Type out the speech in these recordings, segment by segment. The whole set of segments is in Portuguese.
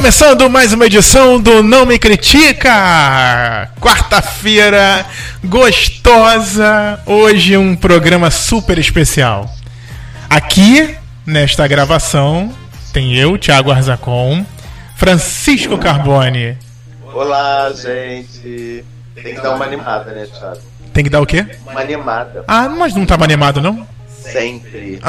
começando mais uma edição do Não Me Critica! Quarta-feira gostosa, hoje um programa super especial. Aqui, nesta gravação, tem eu, Thiago Arzacon, Francisco Carbone. Olá, gente. Tem que dar uma animada, né, Thiago? Tem que dar o quê? Uma animada. Ah, mas não tava animado, não? Sempre.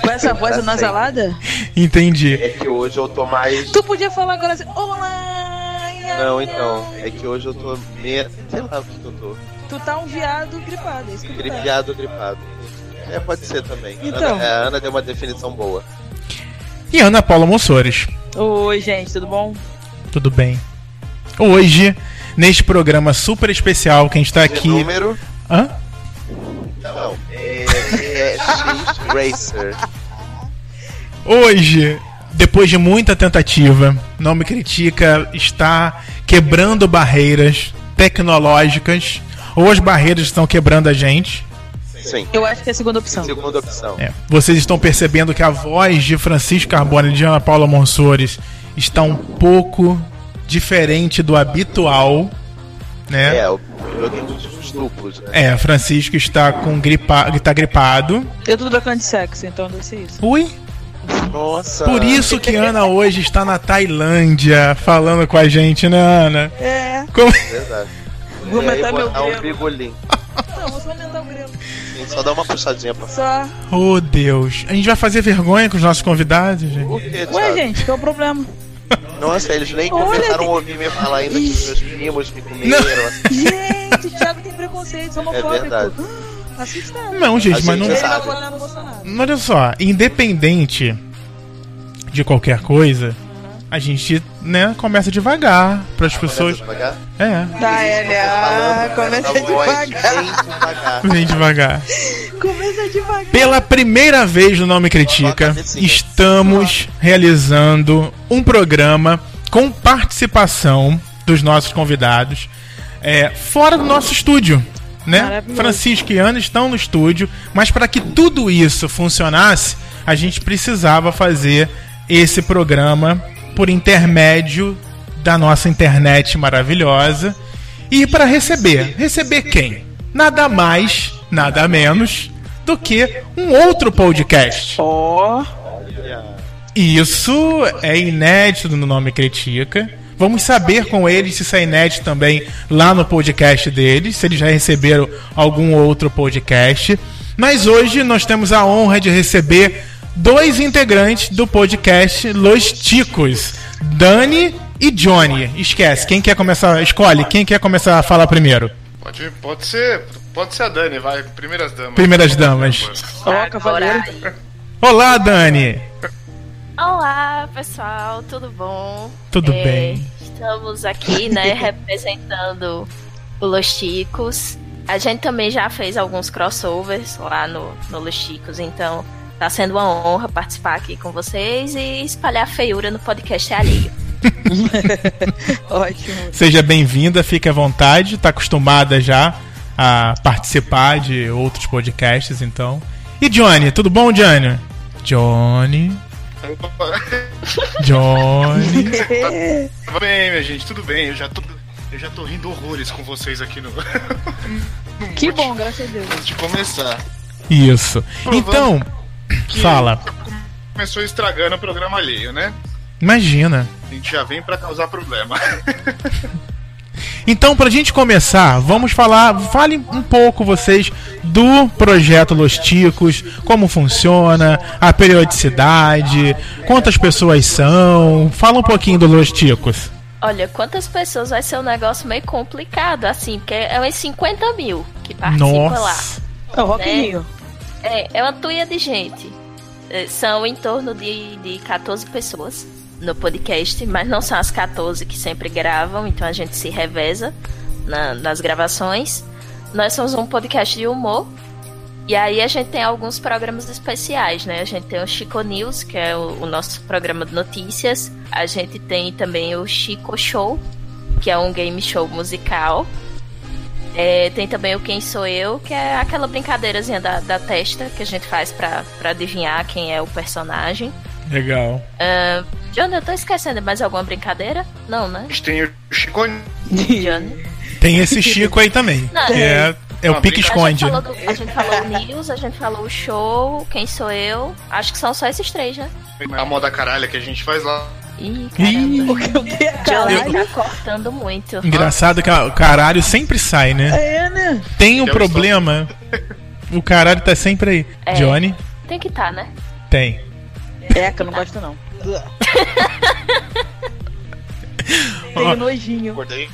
Com essa voz Pra anasalada? Entendi. É que hoje eu tô mais. Tu podia falar agora assim, olá! Não, então. É que hoje eu tô meio. Sei lá o que eu tô. Tu tá um viado gripado, é isso que tu tá. Gripado. É, pode ser também. Então. Ana, é, a Ana deu uma definição boa. E Ana Paula Mossores. Oi, gente, tudo bom? Tudo bem? Hoje, neste programa super especial que a gente tá De aqui. número. Hã? Não. É, é Racer. Hoje, depois de muita tentativa, Não Me Critica está quebrando barreiras tecnológicas, ou as barreiras estão quebrando a gente. Sim. Eu acho que é a segunda opção. Segunda opção. É, vocês estão percebendo que a voz de Francisco Carbone e de Ana Paula Monsores está um pouco diferente do habitual, né? É, o joguinho dos duplos, né? É, Francisco está com gripa, está gripado. Eu tô trocando de sexo, então deve ser isso. Ui, Nossa. por isso que Ana hoje está na Tailândia falando com a gente, né, Ana? É. Como- Verdade. Vou aumentar meu botar um bigolinho. Não, vou só aumentar o grelo. Sim, Só dá uma puxadinha pra Só. Oh, Deus. A gente vai fazer vergonha com os nossos convidados, gente. Por quê, Ué, gente, qual é o problema? Nossa, eles nem Olha, começaram a ouvir me falar ainda que os meus primos me comeram. Gente, o Thiago tem preconceito, homofóbico. É verdade. Ah, Assustado. Não, gente, A mas não. gente vai sabe. Olha só, independente de qualquer coisa, a gente, né, começa devagar para as pessoas. Começa devagar? É, Tá, ah, começa voz devagar. vem devagar. Começa devagar. Pela primeira vez no Nome Critica, estamos realizando um programa com participação dos nossos convidados é, fora do nosso estúdio. Né? Francisco e Ana estão no estúdio, mas para que tudo isso funcionasse, a gente precisava fazer esse programa por intermédio da nossa internet maravilhosa. E para receber, receber quem? Nada mais, nada menos do que um outro podcast. Ó. Isso é inédito no Nome Critica. Vamos saber com eles se isso é inédito também lá no podcast deles, se eles já receberam algum outro podcast. Mas hoje nós temos a honra de receber dois integrantes do podcast Los Ticos, Dani e Johnny. Esquece, quem quer começar? Escolhe, quem quer começar a falar primeiro? Pode, pode ser. Pode ser a Dani, vai. Primeiras damas. Primeiras damas. Cavaleiro. Olá, Dani. Olá, pessoal, tudo bom? Tudo É, bem. Estamos aqui, né, representando o Los Chicos. A gente também já fez alguns crossovers lá no, no Los Chicos, então tá sendo uma honra participar aqui com vocês e espalhar feiura no podcast alheio. Ótimo. Seja bem-vinda, fique à vontade. Está acostumada já a participar de outros podcasts, então. E Johnny, tudo bom, Johnny? Johnny, Johnny. Tudo bem, minha gente, tudo bem. Eu já tô, eu já tô rindo horrores com vocês aqui no. no Que monte bom, graças a Deus. Antes de começar. Isso. Então, Que fala. Começou estragando o programa alheio, né? Imagina. A gente já vem pra causar problema. Então, pra gente começar, vamos falar. Fale um pouco vocês do projeto Los Ticos, como funciona, a periodicidade, quantas pessoas são. Fala um pouquinho do Los Ticos. Olha, quantas pessoas vai ser um negócio meio complicado, assim, porque é uns 50 mil que participam lá. Nossa. É o Rock Né? Rio. É, é uma tuia de gente. É, São em torno de, de 14 pessoas no podcast, mas não são as 14 que sempre gravam, então a gente se reveza na- nas gravações. Nós somos um podcast de humor. E aí a gente tem alguns programas especiais, né? A gente tem o Chico News, que é o, o nosso programa de notícias. A gente tem também o Chico Show, que é um game show musical. É, tem também o Quem Sou Eu, que é aquela brincadeirazinha da, da testa que a gente faz pra, pra adivinhar quem é o personagem. Legal. Ah, Johnny, eu tô esquecendo mais alguma brincadeira? Não, né? A gente tem o Chico Johnny. Tem esse Chico aí também. Não, que é, é o Não, pique A gente, esconde. falou do- a gente falou o News, a gente falou o show, quem sou eu. Acho que são só esses três, né? a moda caralha que a gente faz lá. Ih, Ih, caramba. O que eu dei a Johnny caralho. tá cortando muito. engraçado que o caralho sempre sai, né? É, né? Tem um problema. O caralho tá sempre aí. É. Johnny? Tem que tá, né? Tem. É, que eu não gosto não. Tenho nojinho. Acordei.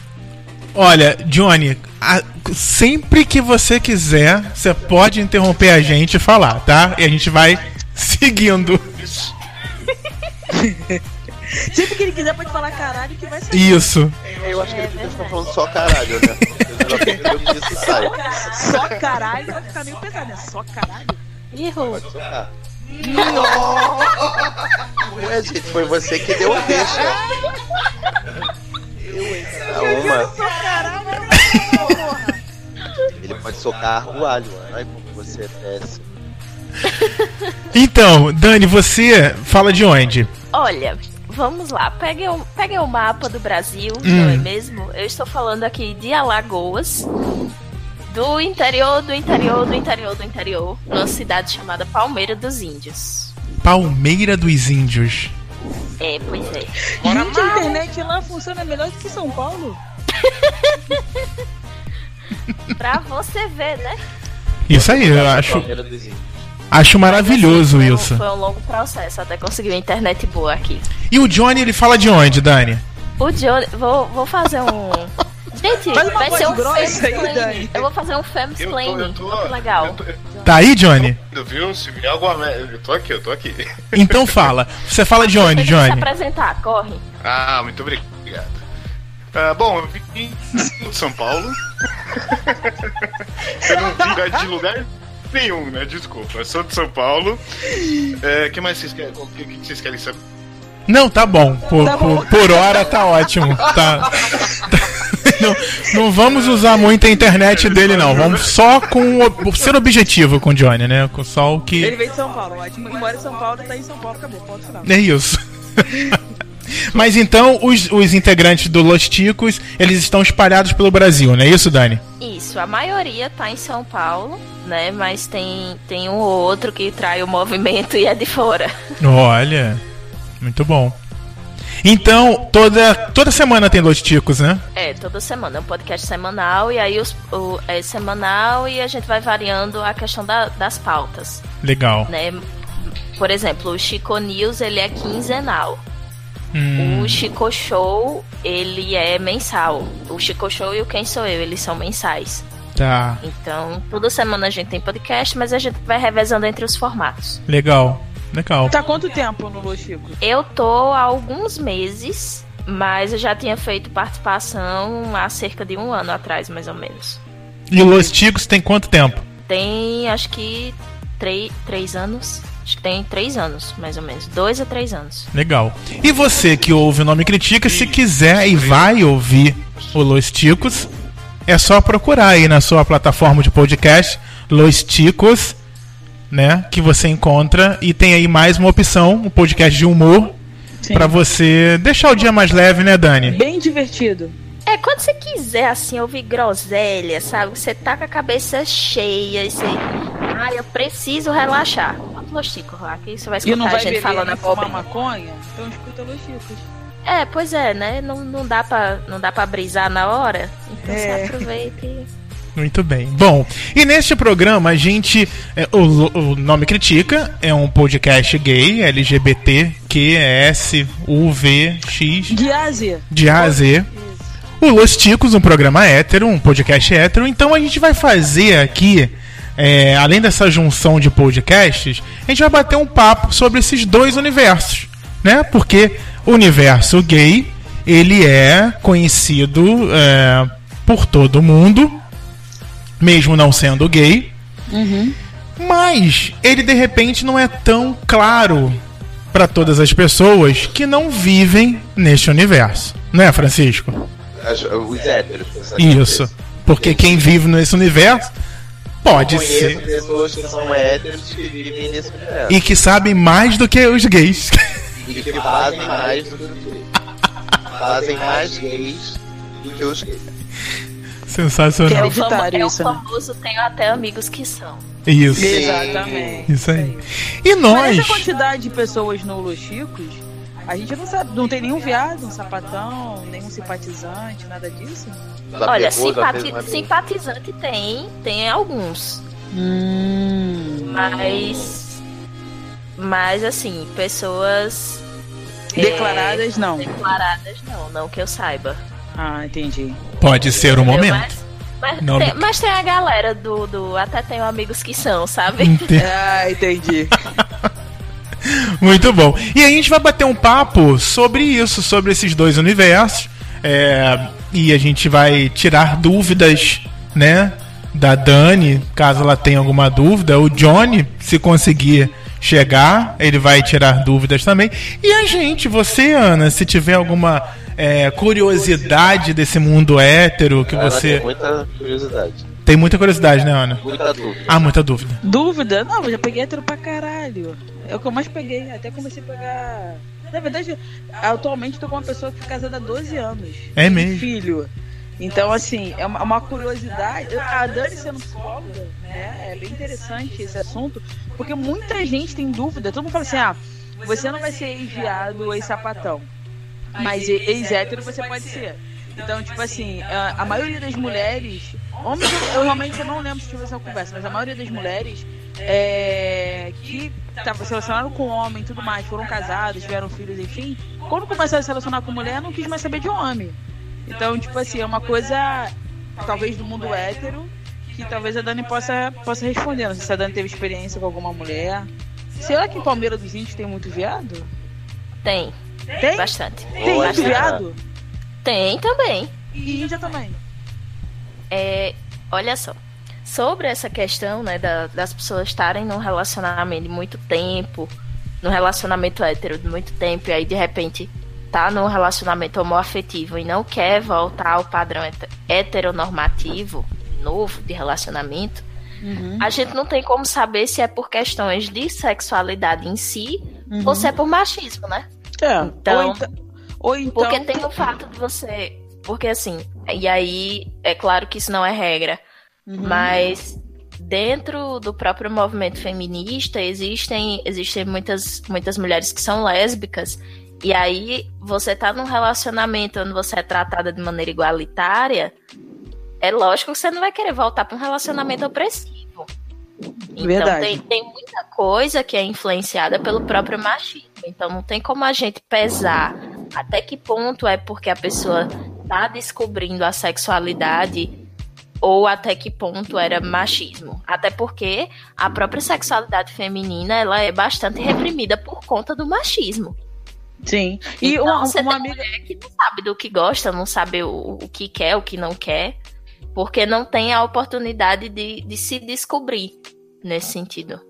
Olha, Johnny, a- sempre que você quiser, você pode interromper a gente e falar, tá? E a gente vai seguindo. Sempre que ele quiser pode falar caralho que vai sair. Isso. Eu acho que ele podia ficar falando só caralho, né? Só caralho vai ficar meio pesado, né? Só caralho. Errou. Pode socar. Ué, gente, foi você que deu a deixa. Eu, hein? Uma. Porra. Ele pode socar o alho. Ai, como você é péssimo. Então, Dani, você fala de onde? Olha, vamos lá. Peguem o, peguem o mapa do Brasil, Hum. não é mesmo? Eu estou falando aqui de Alagoas. Do interior, do interior, do interior, do interior. Numa cidade chamada Palmeira dos Índios. Palmeira dos Índios. É, pois é. Gente, a internet lá funciona melhor do que São Paulo. Pra você ver, né? Isso aí, eu acho, Palmeira dos Índios. Acho maravilhoso Foi um- isso. Foi um longo processo até conseguir uma internet boa aqui. E o Johnny, ele fala de onde, Dani? O Johnny, vou, vou fazer um. Gente, Faz vai ser um. Dani. Eu vou fazer um tô, eu tô, Muito legal. Eu tô, eu Tá aí, Johnny? tô, viu? Se vier alguma. Eu tô aqui, eu tô aqui. Então fala. Você fala de onde, que se Johnny? apresentar, corre. Ah, muito obrigado. Ah, bom, eu vim de São Paulo. eu não vim de lugar nenhum, né? Desculpa. Eu sou de São Paulo. O que mais vocês querem? O que, que vocês querem saber? Não, tá bom. Por, Tá bom. por- por hora tá ótimo. Tá. Não, não vamos usar muito a internet dele, não. Vamos só com o, ser objetivo com o Johnny, né? Com só o que. Ele veio de São Paulo, ótimo. Mora em São Paulo, tá em São Paulo, acabou. Ponto final. É isso. Mas então, os, os integrantes do Los Ticos, eles estão espalhados pelo Brasil, não é isso, Dani? Isso, a maioria tá em São Paulo, né? Mas tem, tem um ou outro que trai o movimento e é de fora. Olha, muito bom. Então, toda, toda semana tem Los Ticos, né? É, toda semana, é um podcast semanal, e aí os, o, é semanal e a gente vai variando a questão da- das pautas, Legal. né? Por exemplo, o Chico News, ele é quinzenal. Hum, O Chico Show, ele é mensal. O Chico Show e o Quem Sou Eu, eles são mensais. tá, Então, toda semana a gente tem podcast, mas a gente vai revezando entre os formatos. legal. Legal. Tá quanto tempo no Los Chico? Eu tô há alguns meses, mas eu já tinha feito participação há cerca de um ano atrás, mais ou menos. E o Los Ticos tem quanto tempo? Tem, acho que, três, três anos. Acho que tem três anos, mais ou menos. Dois a três anos. Legal. E você que ouve o Nome Critica, se quiser e vai ouvir o Los Ticos, é só procurar aí na sua plataforma de podcast, Los Ticos, né? Que você encontra. E tem aí mais uma opção, um podcast de humor, pra você deixar o dia mais leve, né, Dani? Bem divertido. É, quando você quiser, assim, ouvir groselha, sabe? Você tá com a cabeça cheia e você... Ah, eu preciso relaxar. Bota Los Chicos lá, que você vai E não escutar a vai gente beber falando a pobre. maconha? Então escuta Los Chicos. É, pois é, né? Não, não, dá pra, não dá pra brisar na hora. Então É. você aproveita e... Muito bem. Bom, e neste programa a gente. é, o, o nome Critica é um podcast gay, LGBT, UVX, De Ásia. de A a Z. O Los Ticos, um programa hétero, um podcast hétero. Então a gente vai fazer aqui, é, além dessa junção de podcasts, a gente vai bater um papo sobre esses dois universos, né? Porque o universo gay, ele é conhecido é, por todo mundo, mesmo não sendo gay. Mas ele de repente não é tão claro para todas as pessoas que não vivem neste universo, né, Francisco? As- Os héteros. Isso. Porque quem vive nesse universo pode Eu ser. pessoas que são héteros que vivem nesse universo. E que sabem mais do que os gays. E que fazem mais do que os gays. Fazem mais gays do que os gays. Sensacional. Que É Hereditário é isso, né? famoso tenho até amigos que são. Isso. Exatamente. Isso aí. E Mas nós. essa quantidade de pessoas no Los Chicos, a gente não sabe, não tem nenhum viado, um sapatão, nenhum simpatizante, nada disso. Olha, pegou, simpati- simpatizante tem, tem alguns. Hum. Mas. Mas assim, pessoas. é, Declaradas, não. declaradas não, não que eu saiba. Ah, entendi. Pode ser o momento. Mas, mas, Não, tem, mas tem a galera do, do. Até tenho amigos que são, sabe? Ente- Ah, entendi. Muito bom. E aí a gente vai bater um papo sobre isso, sobre esses dois universos. é, e a gente vai tirar dúvidas, né? Da Dani, caso ela tenha alguma dúvida. O Johnny, se conseguir chegar, ele vai tirar dúvidas também. E a gente, você, Ana, se tiver alguma é, curiosidade desse mundo hétero que Ela você. tem muita curiosidade. Tem muita curiosidade, né, Ana? Muita dúvida. Ah, muita dúvida. Dúvida? Não, eu já peguei hétero pra caralho. É o que eu mais peguei. Até comecei a pegar. Na verdade, atualmente tô com uma pessoa que foi casada há 12 anos. É mesmo? Filho. Então, assim, é uma, uma curiosidade. A Dani sendo psicóloga, né? É bem interessante esse assunto, porque muita gente tem dúvida. Todo mundo fala assim: ah, você não vai ser ex-viado ou ex-sapatão. Mas ex-hétero você pode ser. Então, tipo assim, a, a maioria das mulheres. Homens, eu, eu realmente não lembro se tive essa conversa, mas a maioria das mulheres é, que estavam se relacionando com homem e tudo mais, foram casadas, tiveram filhos, enfim, quando começaram a se relacionar com mulher, não quis mais saber de homem. Então, tipo assim, é uma coisa, talvez do mundo hétero, que talvez a Dani possa, possa responder. Não sei se a Dani teve experiência com alguma mulher. Será que em Palmeira dos Índios tem muito viado? Tem, Tem? bastante. Tem muito viado? Tem também. E Índia também. É, olha só. Sobre essa questão, né, da- das pessoas estarem num relacionamento de muito tempo, num relacionamento hétero de muito tempo, e aí de repente tá num relacionamento homoafetivo e não quer voltar ao padrão hete- heteronormativo novo de relacionamento, a gente não tem como saber se é por questões de sexualidade em si ou se é por machismo, né? É. Então- ou, então, ou então. Porque tem o fato de você. Porque assim, e aí é claro que isso não é regra, Uhum. mas dentro do próprio movimento feminista existem, existem muitas, muitas mulheres que são lésbicas. E aí você tá num relacionamento onde você é tratada de maneira igualitária, é lógico que você não vai querer voltar para um relacionamento opressivo. Então tem, tem muita coisa que é influenciada pelo próprio machismo. Então não tem como a gente pesar até que ponto é porque a pessoa tá descobrindo a sexualidade ou até que ponto era machismo. Até porque a própria sexualidade feminina ela é bastante reprimida por conta do machismo. Sim. E Então, uma, você uma tem amiga. mulher que não sabe do que gosta, não sabe o, o que quer, o que não quer, porque não tem a oportunidade de, de se descobrir nesse sentido.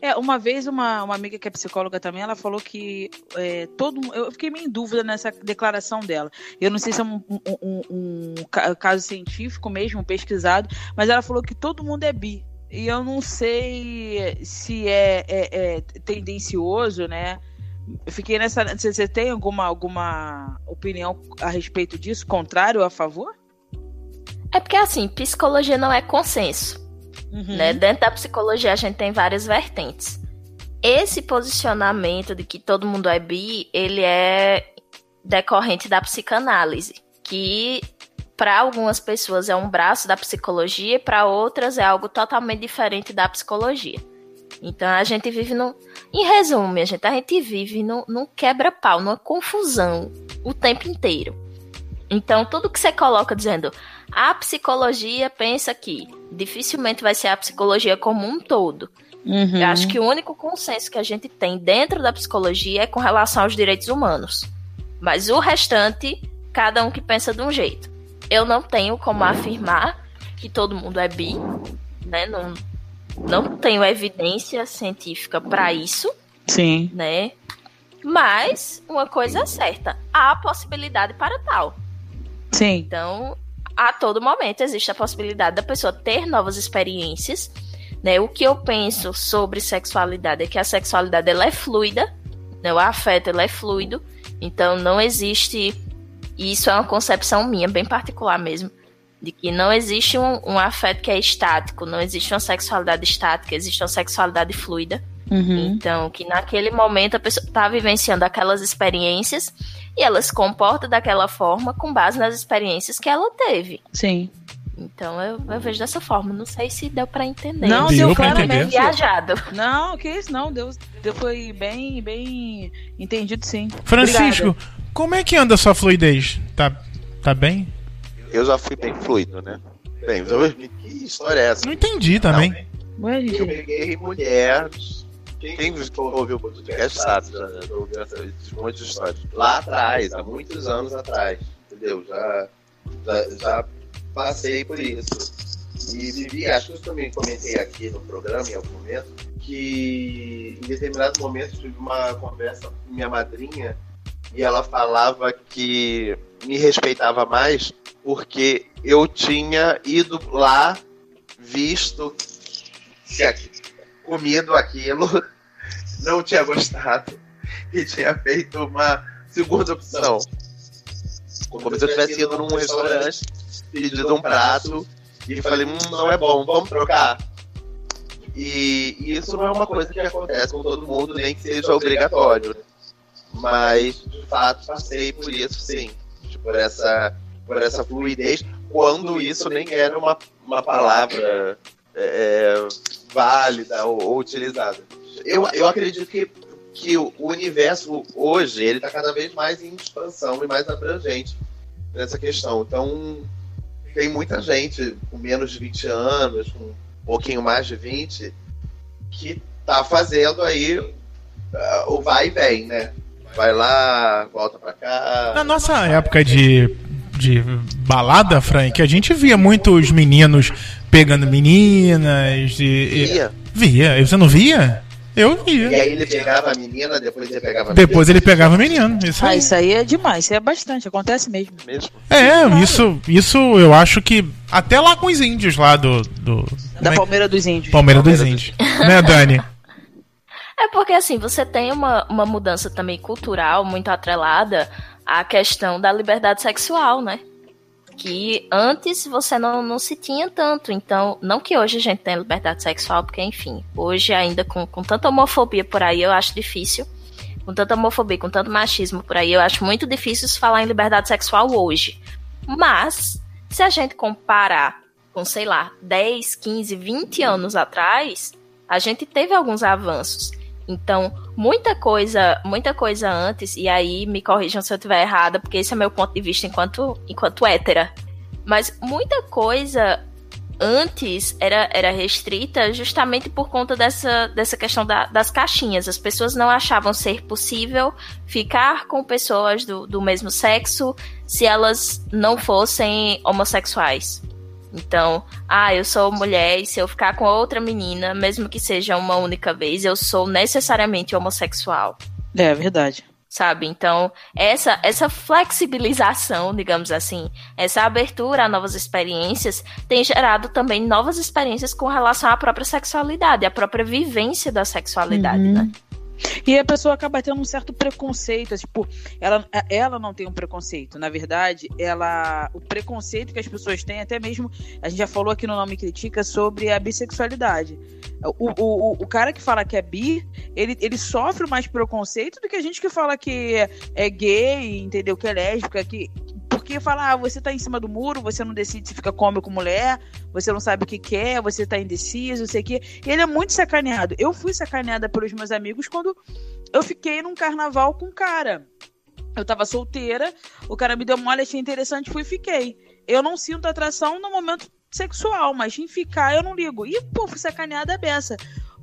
É, uma vez uma, uma amiga que é psicóloga também, ela falou que é, todo eu fiquei meio em dúvida nessa declaração dela. Eu não sei se é um, um- um- um ca- caso científico mesmo, pesquisado, mas ela falou que todo mundo é bi. E eu não sei se é, é- é tendencioso, né? Eu fiquei nessa. Você tem alguma, alguma opinião a respeito disso? Contrário ou a favor? É porque assim, psicologia não é consenso. Uhum. né? Dentro da psicologia a gente tem várias vertentes. Esse posicionamento de que todo mundo é bi, ele é decorrente da psicanálise, que para algumas pessoas é um braço da psicologia e para outras é algo totalmente diferente da psicologia. Então a gente vive num. Em resumo, minha gente, a gente vive num, num quebra-pau, numa confusão o tempo inteiro. Então, tudo que você coloca dizendo a psicologia pensa que dificilmente vai ser a psicologia como um todo. Uhum. Eu acho que o único consenso que a gente tem dentro da psicologia é com relação aos direitos humanos. Mas o restante, cada um que pensa de um jeito. Eu não tenho como afirmar que todo mundo é bi, né? Não, não tenho evidência científica para isso, Sim. né? Mas uma coisa é certa, há possibilidade para tal. Sim. Então, a todo momento existe a possibilidade da pessoa ter novas experiências. Né? O que eu penso sobre sexualidade é que a sexualidade ela é fluida. Né? O afeto ele é fluido, então não existe. Isso é uma concepção minha, bem particular mesmo. De que não existe um, um afeto que é estático, não existe uma sexualidade estática, existe uma sexualidade fluida. Uhum. Então, que naquele momento a pessoa está vivenciando aquelas experiências e ela se comporta daquela forma com base nas experiências que ela teve. Sim. Então eu, eu vejo dessa forma. Não sei se deu para entender. Não, Deu deu claramente. entender. Viajado. Não, que isso, não. Deu, deu, foi bem, bem entendido, sim. Francisco, Obrigada. como é que anda a sua fluidez? Tá, tá bem? Eu já fui bem fluido, né? Bem, eu- que história é essa? Não entendi também. Ué, Eu gente. peguei mulheres. Quem ouviu o podcast sabe, já, já ouviu esses montes de histórias. Lá atrás, há muitos anos atrás, entendeu? Já, já, já passei por isso. E vivi, acho que eu também comentei aqui no programa em algum momento, que em determinado momento tive uma conversa com minha madrinha e ela falava que me respeitava mais porque eu tinha ido lá, visto comido aquilo, não tinha gostado e tinha feito uma segunda opção. Como se eu tivesse ido num restaurante, pedido um prato e falei, hum, não é bom, vamos trocar. E, e isso não é uma coisa que acontece com todo mundo, nem que seja obrigatório. Mas, de fato, passei por isso, sim. Por essa, por essa fluidez, quando isso nem era uma, uma palavra é, válida ou, ou utilizada. Eu, eu acredito que, que o universo hoje ele está cada vez mais em expansão e mais abrangente nessa questão. Então tem muita gente com menos de 20 anos, com um pouquinho mais de 20, que tá fazendo aí ah, o vai e vem, né? Vai lá, volta pra cá. Na nossa época de, de balada, Frank, a gente via muitos meninos pegando meninas. E, e- Via. via. Você não via? Eu E via. aí ele pegava a menina, depois ele pegava a Depois ele pegava menino. Isso Ah, aí. isso aí é demais, isso aí é bastante, acontece mesmo. mesmo. É, isso, isso eu acho que. Até lá com os índios lá do. do Da né? Palmeira dos Índios. Palmeiras dos Palmeiras Índios. né, Dani? É porque assim, você tem uma, uma mudança também cultural muito atrelada à questão da liberdade sexual, né? Que antes você não, não se tinha tanto. Então, não que hoje a gente tenha liberdade sexual, porque, enfim, hoje ainda com, com tanta homofobia por aí, eu acho difícil. Com tanta homofobia, com tanto machismo por aí, eu acho muito difícil falar em liberdade sexual hoje. Mas, se a gente comparar com, sei lá, 10, 15, 20 anos atrás, a gente teve alguns avanços. Então, muita coisa, muita coisa antes, e aí me corrijam se eu estiver errada, porque esse é meu ponto de vista enquanto, enquanto hétera. Mas muita coisa antes era, era restrita justamente por conta dessa, dessa questão da- das caixinhas. As pessoas não achavam ser possível ficar com pessoas do, do mesmo sexo se elas não fossem homossexuais. Então, ah, eu sou mulher e se eu ficar com outra menina, mesmo que seja uma única vez, eu sou necessariamente homossexual, É verdade. sabe? Então, essa essa flexibilização, digamos assim, essa abertura a novas experiências tem gerado também novas experiências com relação à própria sexualidade, à própria vivência da sexualidade, Uhum. né? E a pessoa acaba tendo um certo preconceito, tipo, ela, ela não tem um preconceito, na verdade, ela o preconceito que as pessoas têm, até mesmo, a gente já falou aqui no Nome Critica sobre a bissexualidade. O, o, o, o cara que fala que é bi, ele, ele sofre mais preconceito do que a gente que fala que é, é gay, entendeu? Que é lésbica, que porque fala, ah, você tá em cima do muro, você não decide se fica com homem ou com mulher, você não sabe o que quer, você tá indeciso, sei o quê. E ele é muito sacaneado. Eu fui sacaneada pelos meus amigos quando eu fiquei num carnaval com um cara. Eu tava solteira, o cara me deu mole, achei interessante, fui e fiquei. Eu não sinto atração no momento sexual, mas em ficar eu não ligo. E, pô, fui sacaneada a beça.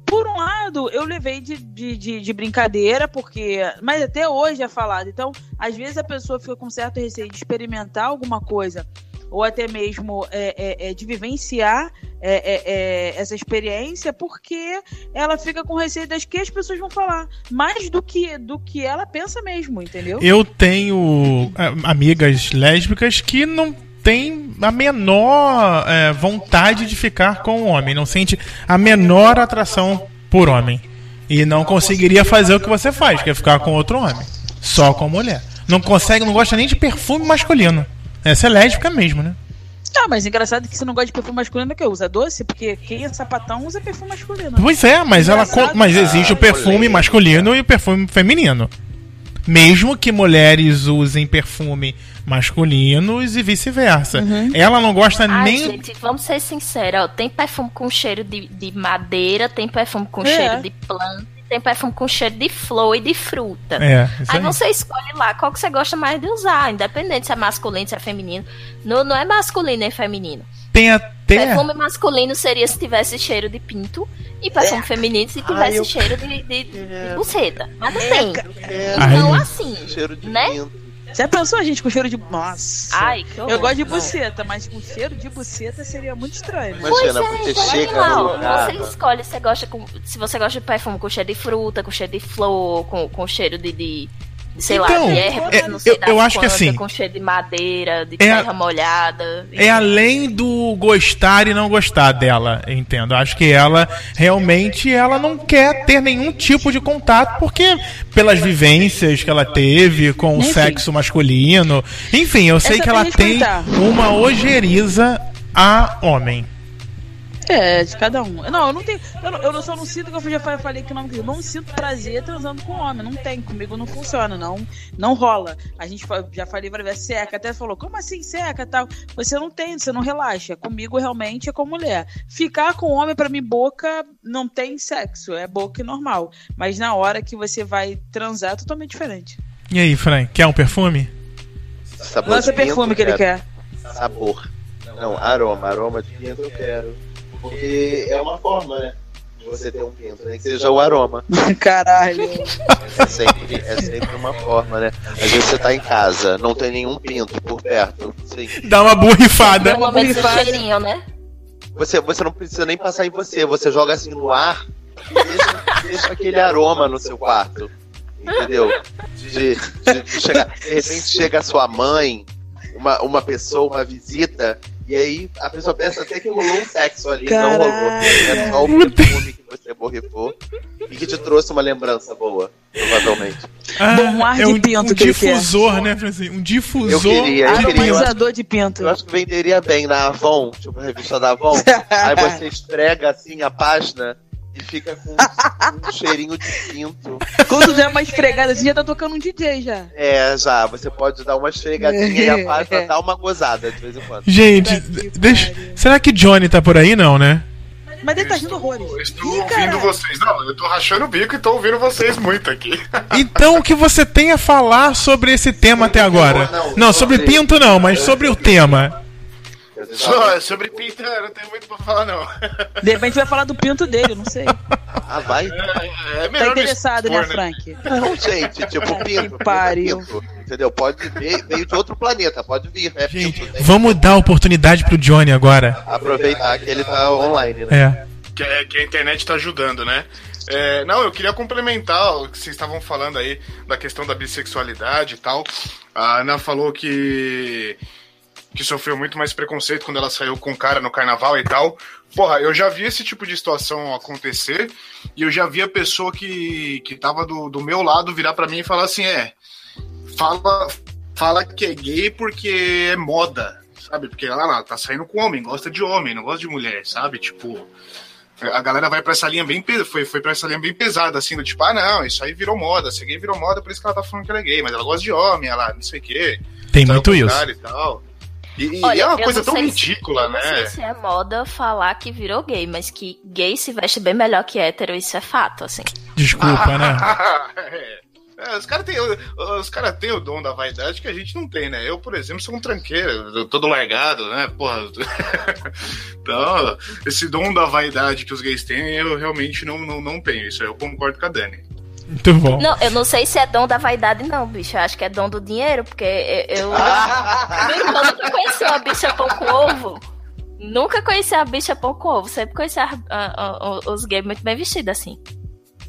Por um lado, eu levei de, de, de, de brincadeira, porque. Mas até hoje é falado. Então, às vezes a pessoa fica com certo receio de experimentar alguma coisa, ou até mesmo é, é, é, de vivenciar é, é, é, essa experiência, porque ela fica com receio das que as pessoas vão falar. Mais do que, do que ela pensa mesmo, entendeu? Eu tenho amigas lésbicas que não tem a menor é, vontade de ficar com o homem, não sente a menor atração por homem. E não conseguiria fazer o que você faz, que é ficar com outro homem. Só com mulher. Não consegue, não gosta nem de perfume masculino. Essa é lésbica mesmo, né? Ah, mas engraçado que você não gosta de perfume masculino que usa doce, porque quem é sapatão usa perfume masculino. Pois é, mas ela co- mas existe o perfume masculino e o perfume feminino. Mesmo que mulheres usem perfume masculinos e vice-versa. Ela não gosta Ai, nem gente, vamos ser sinceros, ó, tem perfume com cheiro de, de madeira, tem perfume com É. cheiro de planta, tem perfume com cheiro de flor e de fruta. É, Aí aí. você escolhe lá qual que você gosta mais de usar, independente se é masculino, se é feminino. Não, não é masculino nem feminino. Tem até Perfume masculino seria se tivesse cheiro de pinto e perfume feminino se tivesse eu- cheiro de, de, de buceta. Mas não tem. Ai, Então meu- assim, Cheiro de né? pinto. Já pensou a gente com cheiro de. Nossa. Ai, que horror. Eu gosto de buceta, mas com cheiro de buceta seria muito estranho, né? Imagina, Pois é, você então, chega lugar. Você escolhe se você gosta com, se você gosta de perfume com cheiro de fruta, com cheiro de flor, com, com cheiro de, de, sei Então, lá, é, não sei eu- das eu acho que assim, com cheiro de madeira, de é terra molhada. é além do gostar e não gostar dela, eu entendo. Acho que ela realmente ela não quer ter nenhum tipo de contato porque pelas vivências que ela teve com o Enfim. sexo masculino, enfim, eu sei Essa que ela tem uma ojeriza a homem. É, de cada um. Não, eu não tenho. Eu, não, eu não- só não sinto que eu já fa- falei que não, eu não sinto prazer transando com homem. Não tem. Comigo não funciona, não. Não rola. A gente já falei várias vezes, seca, até falou, como assim seca tal? Você não tem, você não relaxa. Comigo realmente é com mulher. Ficar com homem, pra mim, boca não tem sexo. É boca normal. Mas na hora que você vai transar é totalmente diferente. E aí, Fran, quer um perfume? Sabor Lança de pinto, perfume que ele quero. quer. Sabor. Não, aroma. Aroma de pinto eu quero. Porque é uma forma, né? De você ter um pinto, né? Que seja o aroma. Caralho. É sempre, é sempre uma forma, né? Às vezes você tá em casa, não tem nenhum pinto por perto. Sim. Dá uma borrifada. Menos o borrifada. cheirinho, né? Você, você não precisa nem passar em você, você joga assim no ar e deixa, deixa aquele aroma no seu quarto. Entendeu? De, de- de chegar, de repente chega a sua mãe, uma, uma pessoa, uma visita, e aí a pessoa pensa até que rolou um sexo ali, não rolou. É só o perfume que você borrifou e que te trouxe uma lembrança boa, provavelmente. Ah, Bom ar é de um, pinto um que ele quer. difusor, né, Francisco? Um difusor. Eu queria, eu de queria. de pinto. Eu acho que venderia bem na Avon, tipo a revista da Avon. Aí você esfrega assim a página e fica com um cheirinho de pinto. Quando der uma esfregada assim, já tá tocando um DJ já. É, já, você pode dar uma esfregadinha e a página dá uma gozada de vez em quando. Gente, deixa. Será que Johnny tá por aí, não, né? Mas ele tá rindo horrores. Eu estou Ih, ouvindo caralho. vocês. Não, eu tô rachando o bico e tô ouvindo vocês muito aqui. Então, o que você tem a falar sobre esse tema até agora? Não, sobre pinto não, mas sobre o tema. Só, sobre pinta, eu não tenho muito pra falar, não. De repente vai falar do pinto dele, não sei. Ah, vai? É, é Tá interessado, né, expor, Frank? Não, gente, tipo, pinto. Que pariu. pinto, Entendeu? Pode vir, veio de outro planeta, pode vir. É Gente, pinto, vamos dar oportunidade pro Johnny agora. aproveitar que ele tá online, né? É. que, é- que a internet tá ajudando, né? É, não, eu queria complementar o que vocês estavam falando aí da questão da bissexualidade e tal. A Ana falou que que sofreu muito mais preconceito quando ela saiu com o cara no carnaval e tal. Porra, eu já vi esse tipo de situação acontecer e eu já vi a pessoa que, que tava do, do meu lado virar pra mim e falar assim: é, fala, fala que é gay porque é moda, sabe? Porque ela lá tá saindo com homem, gosta de homem, não gosta de mulher, sabe? Tipo, a galera vai pra essa linha bem foi, foi pra essa linha bem pesada, assim, do tipo, ah, não, isso aí virou moda, ser gay virou moda, por isso que ela tá falando que ela é gay, mas ela gosta de homem, ela não sei o quê. Tem muito isso. E, tal. E, e Olha, é uma coisa tão sei se- ridícula, eu Não sei né? se é moda falar que virou gay, mas que gay se veste bem melhor que hétero, isso é fato, assim. Desculpa, né? É. Os caras têm o- os cara têm o dom da vaidade que a gente não tem, né? Eu, por exemplo, sou um tranqueiro, todo largado, né? Porra. então, esse dom da vaidade que os gays têm, eu realmente não, não, não tenho. Isso aí eu concordo com a Dani. Muito bom. Não, eu não sei se é dom da vaidade, não, bicho. Eu acho que é dom do dinheiro, porque eu. eu nunca conheci uma bicha pão com ovo. Nunca conheci a bicha pão com ovo. Sempre conheci a- a- a- os gays muito bem vestidos assim.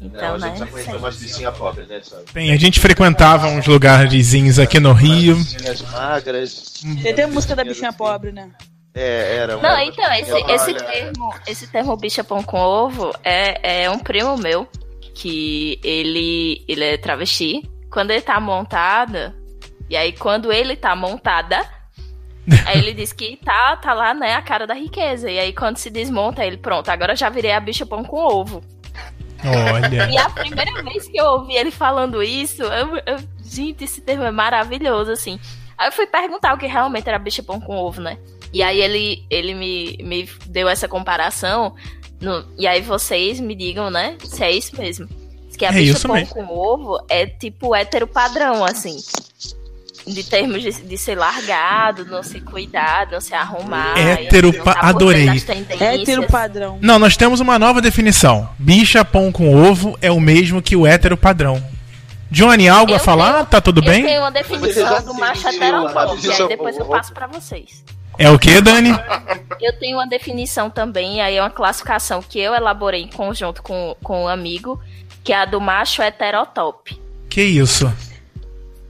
Então, Não, a gente né? já conheceu umas bichinhas pobres, né, sabe? Bem, a gente frequentava uns lugarzinhos aqui no Rio. Magras. Tem a música da bichinha pobre, né? É, era. Não, então, esse, esse termo, esse termo bicha pão com ovo é, é um primo meu que ele, ele é travesti. Quando ele tá montada, e aí quando ele tá montada, aí ele diz que tá, tá lá, né, a cara da riqueza. E aí quando se desmonta, ele, pronto, agora já virei a bicha pão com ovo. Olha. E a primeira vez que eu ouvi ele falando isso, eu, eu, gente, esse termo é maravilhoso, assim. Aí eu fui perguntar o que realmente era bicha pão com ovo, né? E aí ele, ele me, me deu essa comparação. No, e aí vocês me digam, né? Se é isso mesmo. Que a É bicha isso pão mesmo. com ovo é tipo hétero padrão, assim. De termos de, de ser largado, não se cuidar, não se arrumar. Hétero não pa- tá por adorei. Hétero padrão. Não, nós temos uma nova definição. Bicha pão com ovo é o mesmo que o hétero padrão. Johnny, algo a Eu falar? tenho- Tá tudo Eu bem? tenho uma definição do macho a e aí depois eu passo pra vocês. É o que, Dani? Eu tenho uma definição também, aí é uma classificação que eu elaborei em conjunto com, com um amigo, que é a do macho heterotop. Que isso?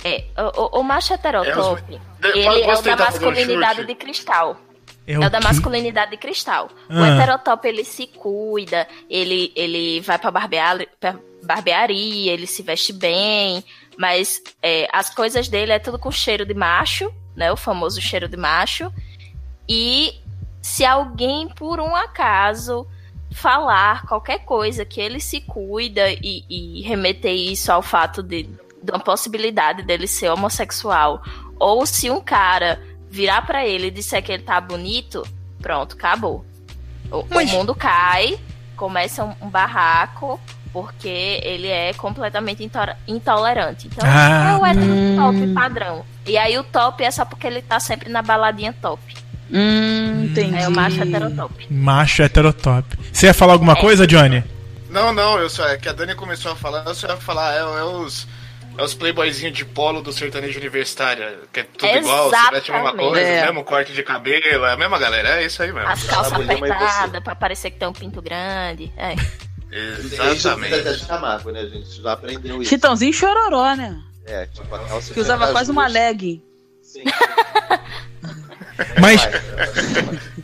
É, o, o- o macho heterotop, De- ele é o da um masculinidade de cristal. É, É o o da masculinidade de cristal. O Ah. heterotop, ele se cuida, ele, ele vai pra, barbear, pra barbearia, ele se veste bem, mas é, as coisas dele é tudo com cheiro de macho, né? O famoso cheiro de macho. E se alguém, por um acaso, falar qualquer coisa que ele se cuida e, e remeter isso ao fato de, de uma possibilidade dele ser homossexual, ou se um cara virar pra ele e disser que ele tá bonito, pronto, acabou. O, o Mas- mundo cai, começa um, um barraco, porque ele é completamente into- intolerante. Então, Ah. é o hétero Hum. top padrão. E aí o top é só porque ele tá sempre na baladinha top. Hum, entendi. É o macho heterotop. Macho heterotop. Você ia falar alguma É. coisa, Johnny? Não, não, eu só, é que a Dani começou a falar, eu só ia falar, é, é os. É os playboyzinhos de polo do sertanejo universitário, que é tudo igual, se veste a mesma Exatamente. coisa, É. mesmo corte de cabelo, é a mesma galera, é isso aí mesmo. As calças Ah, apertadas pra parecer que tem um pinto grande. É. Exatamente. De Camargo, né, gente? Já aprendeu isso. Chitãozinho chororó, né? É, tipo, a calça Que usava quase uma leg. Sim. Mas,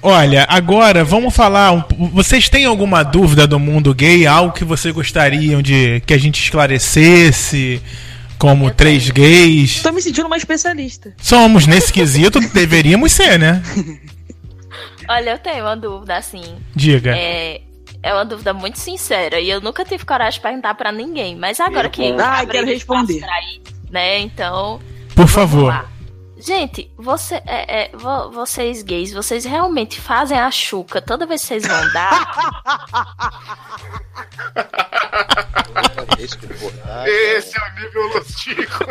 olha, agora vamos falar. um- vocês têm alguma dúvida do mundo gay? Algo que vocês gostariam de que a gente esclarecesse? Como três gays? Tô me sentindo uma especialista. Somos nesse quesito, deveríamos ser, né? Olha, eu tenho uma dúvida, assim. Diga. É, é uma dúvida muito sincera e eu nunca tive coragem de perguntar pra ninguém. Mas agora que. Eu- Ah, abri quero responder. ir, né? Então. Por favor. lá. Gente, você, é, é, vo- vocês gays, vocês realmente fazem a chuca toda vez que vocês vão dar? Esse é o nível Lustico.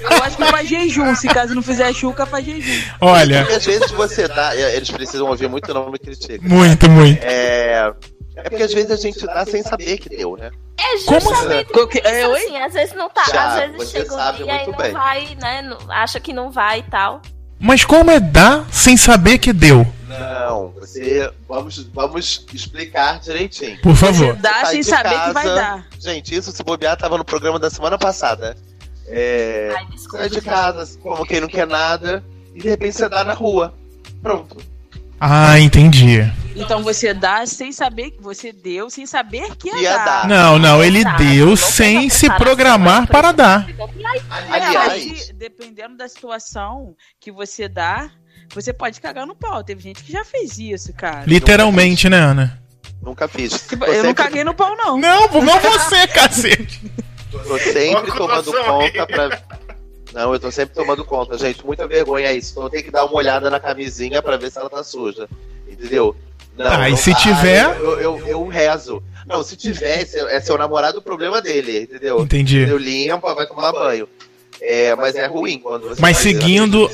Eu acho que faz jejum. Se caso não fizer chuca, faz jejum. Olha, Porque às vezes você dá. Eles precisam ouvir muito não me critica. muito, muito. É. É porque às vezes a gente dá sem saber que deu, né? É Como justamente Co- que- é, isso, oi? assim, às vezes não tá, Já, às vezes você chega um dia e não bem. vai, né? não- acha que não vai e tal. Mas como é dar sem saber que deu? Não, você. Vamos, vamos explicar direitinho. Por Você favor. dá Sai sem saber que casa. vai dar. Gente, isso se bobear tava no programa da semana passada. É. Ai, desculpa. Sai de casa, como quem não quer nada, e de repente você dá na rua. Pronto. Ah, entendi. Então você dá sem saber que você deu, sem saber que ia, Ia dar. dar. Não, não, ele Exato, deu não sem se uma programar para dar. É, Aliás, se- dependendo da situação que você dá, você pode cagar no pau. Teve gente que já fez isso, cara. Literalmente, né, Ana? nunca fiz. Tipo, Tô eu não caguei no pau, não. Não, não você, cacete. Tô sempre tomando conta pra. Não, eu tô sempre tomando conta, gente. Muita vergonha isso. Então eu tenho que dar uma olhada na camisinha pra ver se ela tá suja. Entendeu? Não, Ah, e não se vai, tiver? Eu, eu, eu rezo. Não, se tiver, é seu, é seu namorado, o problema dele, entendeu? Entendi. Eu limpa, vai tomar banho. É, mas é ruim quando você. Mas seguindo-.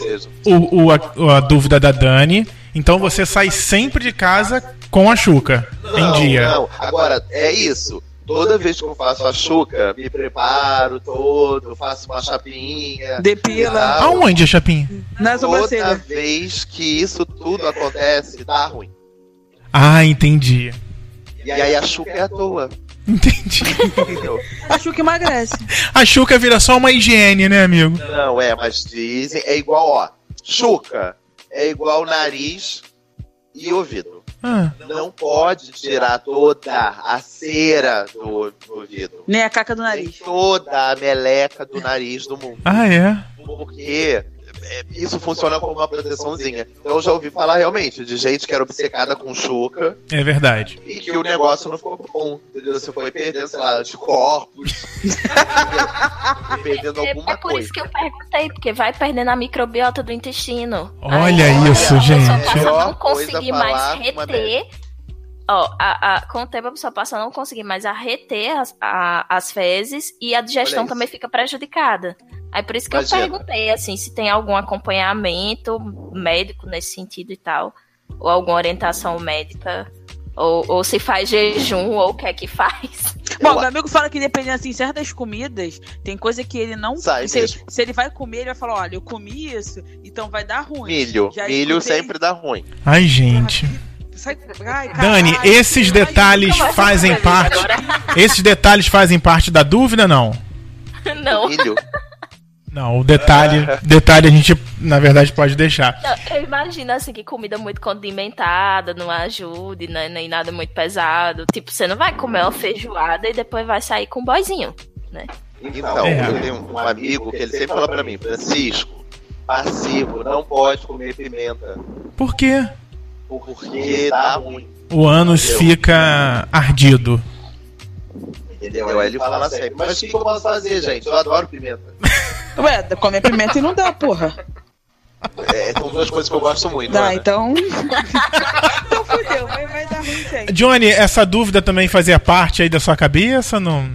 O, o- a, a dúvida da Dani. Então você sai sempre de casa com a Xuca em Não, dia. Não, agora, é isso. Toda vez que eu faço a chuca, me preparo todo, faço uma chapinha. Depila Aonde a chapinha? na Toda sobrancelha. vez que isso tudo acontece, dá ruim. Ah, entendi. E aí a chuca é à toa. Entendi. Acho que emagrece. A Xuca vira só uma higiene, né, amigo? Não, é, mas dizem, é igual, ó. Chuca é igual nariz e ouvido. Ah, Não pode tirar toda a cera do, do vidro. Nem a caca do Nem nariz. toda a meleca do nariz do mundo. ah é? Porque é, isso funciona como uma proteçãozinha. Então eu já ouvi falar realmente de gente que era obcecada com chuca É verdade. e que o negócio não ficou bom. Entendeu? Você foi perdendo, sei lá, anticorpos. foi perdendo É, alguma é por coisa. isso que eu perguntei, porque vai perdendo a microbiota do intestino. Olha Aí, isso, a pessoa gente. passa a não conseguir coisa mais reter. Ó, a, a- com o tempo a pessoa passa a não conseguir mais a reter as, a- as fezes e a digestão também fica prejudicada. Aí por isso que Imagina. eu perguntei, assim, se tem algum acompanhamento médico nesse sentido e tal, ou alguma orientação médica, ou, ou se faz jejum, ou o que é que faz. Bom, Eu- meu amigo fala que dependendo assim, certas comidas, tem coisa que ele não. Sai se, mesmo. se ele vai comer, ele vai falar: olha, eu comi isso, então vai dar ruim. Milho. Já Milho escutei- sempre dá ruim. Ai, gente. Sai- ai, Dani, esses detalhes fazem parte. Esses detalhes fazem parte da dúvida, não? Não. Não, o detalhe, detalhe a gente, na verdade, pode deixar. Não, Eu imagino assim que comida muito condimentada não ajude, né, nem nada muito pesado. Tipo, você não vai comer uma feijoada e depois vai sair com um boizinho. Então, É. eu tenho um amigo que ele sempre fala pra mim, Francisco, passivo, não pode comer pimenta. Por quê? Porque dá ruim. O ânus fica ardido. Entendeu? Aí ele fala sempre, mas o que, que eu posso fazer, gente? Eu adoro pimenta. Ué, comer pimenta e não dá, porra. É, são duas coisas que eu gosto muito. Dá, Ana. então. então fudeu, vai, vai dar ruim sempre. Johnny, essa dúvida também fazia parte aí da sua cabeça? Não?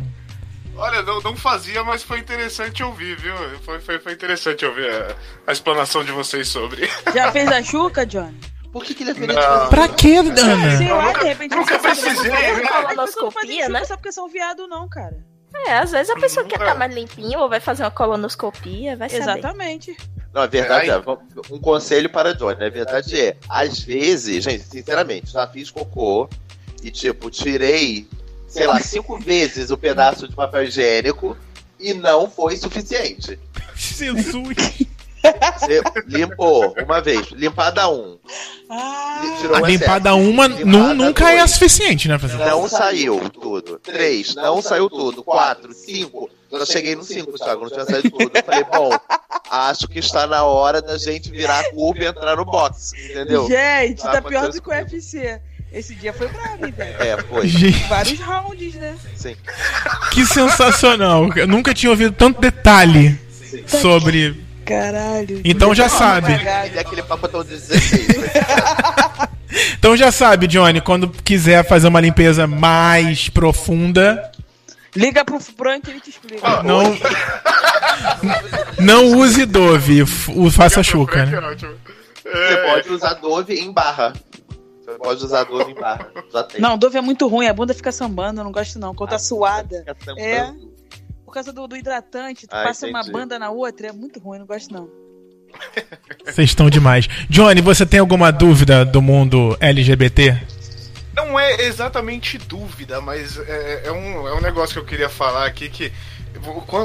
Olha, não, não fazia, mas foi interessante ouvir, viu? Foi, foi, foi interessante ouvir a, a explanação de vocês sobre. Já fez a chuca, Johnny? Por que, que ele é feliz? Não. Pra quê, Sei Ana? lá, nunca- de repente nunca precisei, né? Colonoscopia, né? só porque são viado, não, cara. É, às vezes a pessoa quer estar mais limpinho ou vai fazer uma colonoscopia, vai saber. Exatamente. Não, a verdade é, um conselho para Johnny, a verdade é, às vezes, gente, sinceramente, já fiz cocô e, tipo, tirei, sei lá, cinco vezes o pedaço de papel higiênico e não foi suficiente. Jesus. Você limpou uma vez, limpada um, Ah, A o limpada excesso. uma nunca é dois. suficiente, né, Francisco? Não saiu tudo. Três, não saiu tudo. Quatro, cinco. Eu cheguei no cinco, Thiago, não tinha saído tudo. Eu falei, bom, acho que está na hora da gente virar a curva e entrar no box, entendeu? gente, tá pode pior do que o UFC. Esse dia foi hein, velho? É, foi. Gente, Vários rounds, né? Sim. que sensacional. Eu nunca tinha ouvido tanto detalhe sobre. Caralho. Então já sabe. Ele é aquele papo tão 16. né? Então já sabe, Johnny, quando quiser fazer uma limpeza mais profunda, Liga pro Frank e ele te explica. não. Não use Dove, o faça chuca, né? Você É, pode usar Dove em barra. Você pode usar Dove em barra. Não, Dove é muito ruim, a bunda fica sambando, eu não gosto não. Quando tá suada, Fica tampando. É. por causa do, do hidratante, tu Ah, passa uma entendi. banda na outra, é muito ruim, não gosto não. Vocês estão demais. Johnny, você tem alguma dúvida do mundo LGBT? Não é exatamente dúvida, mas é, é um, é um negócio que eu queria falar aqui que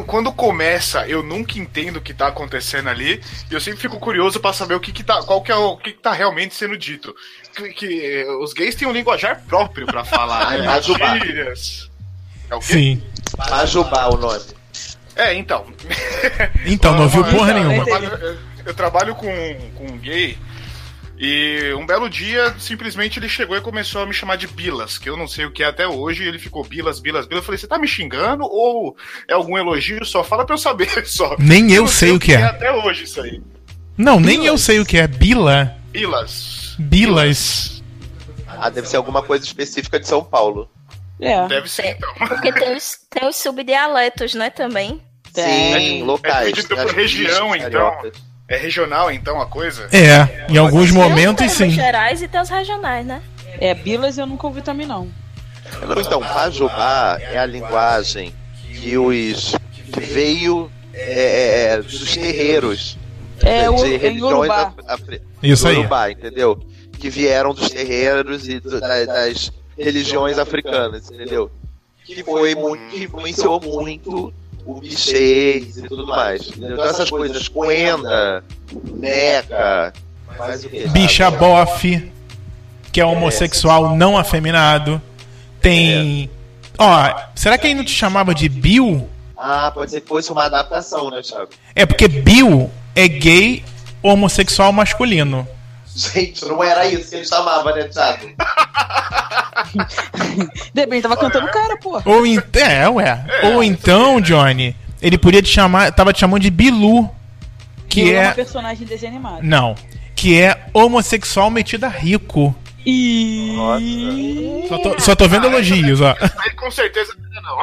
quando, começa, eu nunca entendo o que tá acontecendo ali, e eu sempre fico curioso pra saber o que, que tá, qual que é o que, que tá realmente sendo dito. Que, que os gays têm um linguajar próprio pra falar, né? Ajubá. Gírias. É o quê? Sim. Ajubá o nome. É, então. Então, não ouviu porra Então, nenhuma. Eu trabalho, eu trabalho com, com um gay e um belo dia, simplesmente ele chegou e começou a me chamar de Bilas, que eu não sei o que é até hoje, e ele ficou Bilas, Bilas, Bilas. Eu falei, você tá me xingando ou é algum elogio? Só fala pra eu saber só. Nem eu não sei o que é. até hoje isso aí. Não, nem eu sei o que é. Bila? Bilas. Bilas. Ah, deve ser alguma coisa específica de São Paulo. É. Deve ser, então. Porque tem os, tem os subdialetos, né, também. Tem. Sim, locais. É dividido por As região, então. É regional, então, a coisa? É, em alguns Tem os momentos sim. gerais e tem os regionais, né? É, Bilas eu nunca ouvi também não. Então, Pajubá é a linguagem que os que veio é, é, dos terreiros É, o, de religiões Urubá. af- afri- Isso aí. Urubá, entendeu? Que vieram dos terreiros e do- da- das religiões africanas, entendeu? Que foi muito, que influenciou muito o bichês e tudo mais. entendeu? Então essas coisas, Quenda, Neca, mais o que? Bicha bofe. que é homossexual não afeminado. Tem. Ó, será que ele não te chamava de Bill? Ah, pode ser que fosse uma adaptação, né, Thiago? É porque Bill é gay homossexual masculino. Gente, não era isso que ele chamava, né, Thiago? De repente tava cantando o cara, pô. Ou en... É, ué. Ou então, Johnny, ele podia te chamar. Tava te chamando de Bilu. Que Ele é. uma personagem de desenho animado. Não. Que é homossexual metido a rico. E. Só tô, só tô vendo elogios, ó. Aí com certeza não.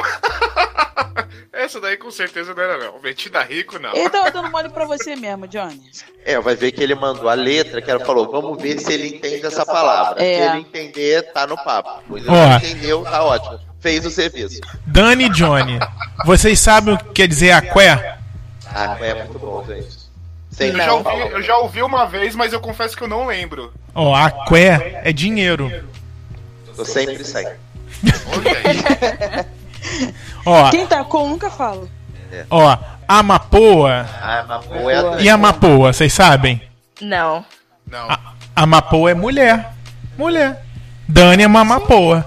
Essa daí com certeza não era não. Metida rico, não. Ele tava dando mole pra você mesmo, Johnny. É, vai ver que ele mandou a letra, que ela falou, vamos ver se ele entende essa palavra. É. Se ele entender, tá no papo. Pois ele Ó. entendeu, tá ótimo. Fez o serviço. Dani e Johnny. Vocês sabem o que quer dizer aqué? Ah, é muito bom, gente. Sem Eu já, ouvi, eu já ouvi uma vez, mas eu confesso que eu não lembro. Ó, aqué é dinheiro. Tô sempre. Olha aí. Ó, Quem tá com nunca fala. ó, Amapoa Ah, pô, é a e Amapoa, vocês sabem? Não. Não. Amapoa é mulher. Mulher. Dani é uma Amapoa.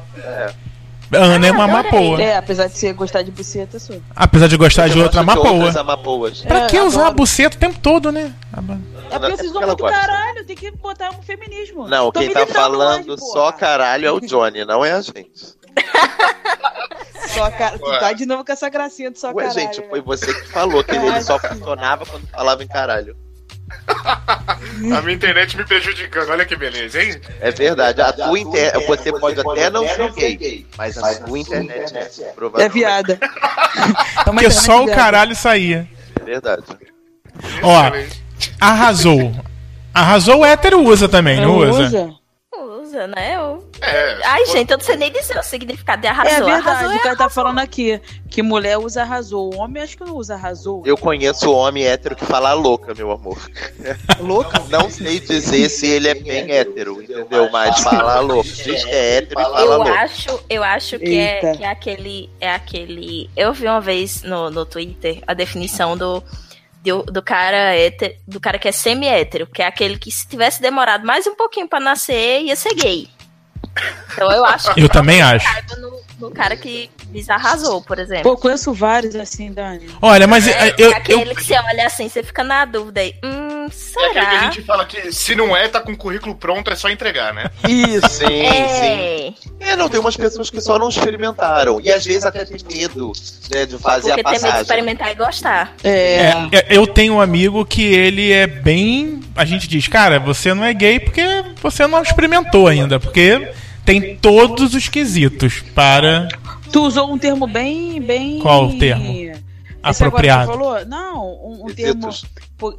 Ana é uma Amapoa. É, apesar de você gostar de buceta, sou. Apesar de gostar de outra Amapoa. amapoas. Pra É, que usar a buceta o tempo todo, né? É porque vocês usam muito caralho, tem que botar um feminismo. Não, Tô quem tá falando só caralho é o Johnny, não é a gente. Só cara. Tu tá de novo com essa gracinha de só Ué, caralho. gente, né? foi você que falou que ele só funcionava quando falava em caralho. A minha internet me prejudicando. Olha que beleza, hein? É verdade, a tua internet, você pode até não ser gay, mas a sua internet é, É provavelmente. viada. É uma Porque internet só o viada. caralho saía. É verdade. Ó, arrasou. Arrasou o hétero usa também, não Não usa? usa? Usa, né? Eu... É, Ai, pô, gente, eu não sei nem dizer o significado de arrasou. É verdade, Arrasou o cara tá falando aqui que mulher usa arrasou. O homem acho que não usa arrasou. Eu conheço homem hétero que fala louca, meu amor. Louca? Não sei dizer se ele é bem hétero, entendeu? Mas fala louco. Diz que é hétero e fala Eu louco. acho, eu acho que é, que é aquele. É aquele. Eu vi uma vez no, no Twitter a definição do, do, do cara hétero, do cara que é semi-hétero, que é aquele que se tivesse demorado mais um pouquinho pra nascer, ia ser gay. Então eu acho que Eu também acho. no, no cara que desarrasou, por exemplo. Pô, conheço vários assim, Dani. Olha, mas É, eh, eu, aquele eu, que você olha assim, você fica na dúvida aí. Hum, É aquele que a será? gente fala que se não é, tá com o currículo pronto, é só entregar, né? Isso. Sim, sim. É, É, não, tem umas pessoas que só não experimentaram. E às vezes até tem medo né, de fazer porque a tem medo de passagem. experimentar e gostar. É. é, é, eu tenho um amigo que ele é bem. A gente diz, cara, você não é gay porque você não experimentou ainda. Porque tem todos os quesitos para. Tu usou um termo bem. bem... Qual o termo? Esse agora que Apropriado. Não, um, um termo.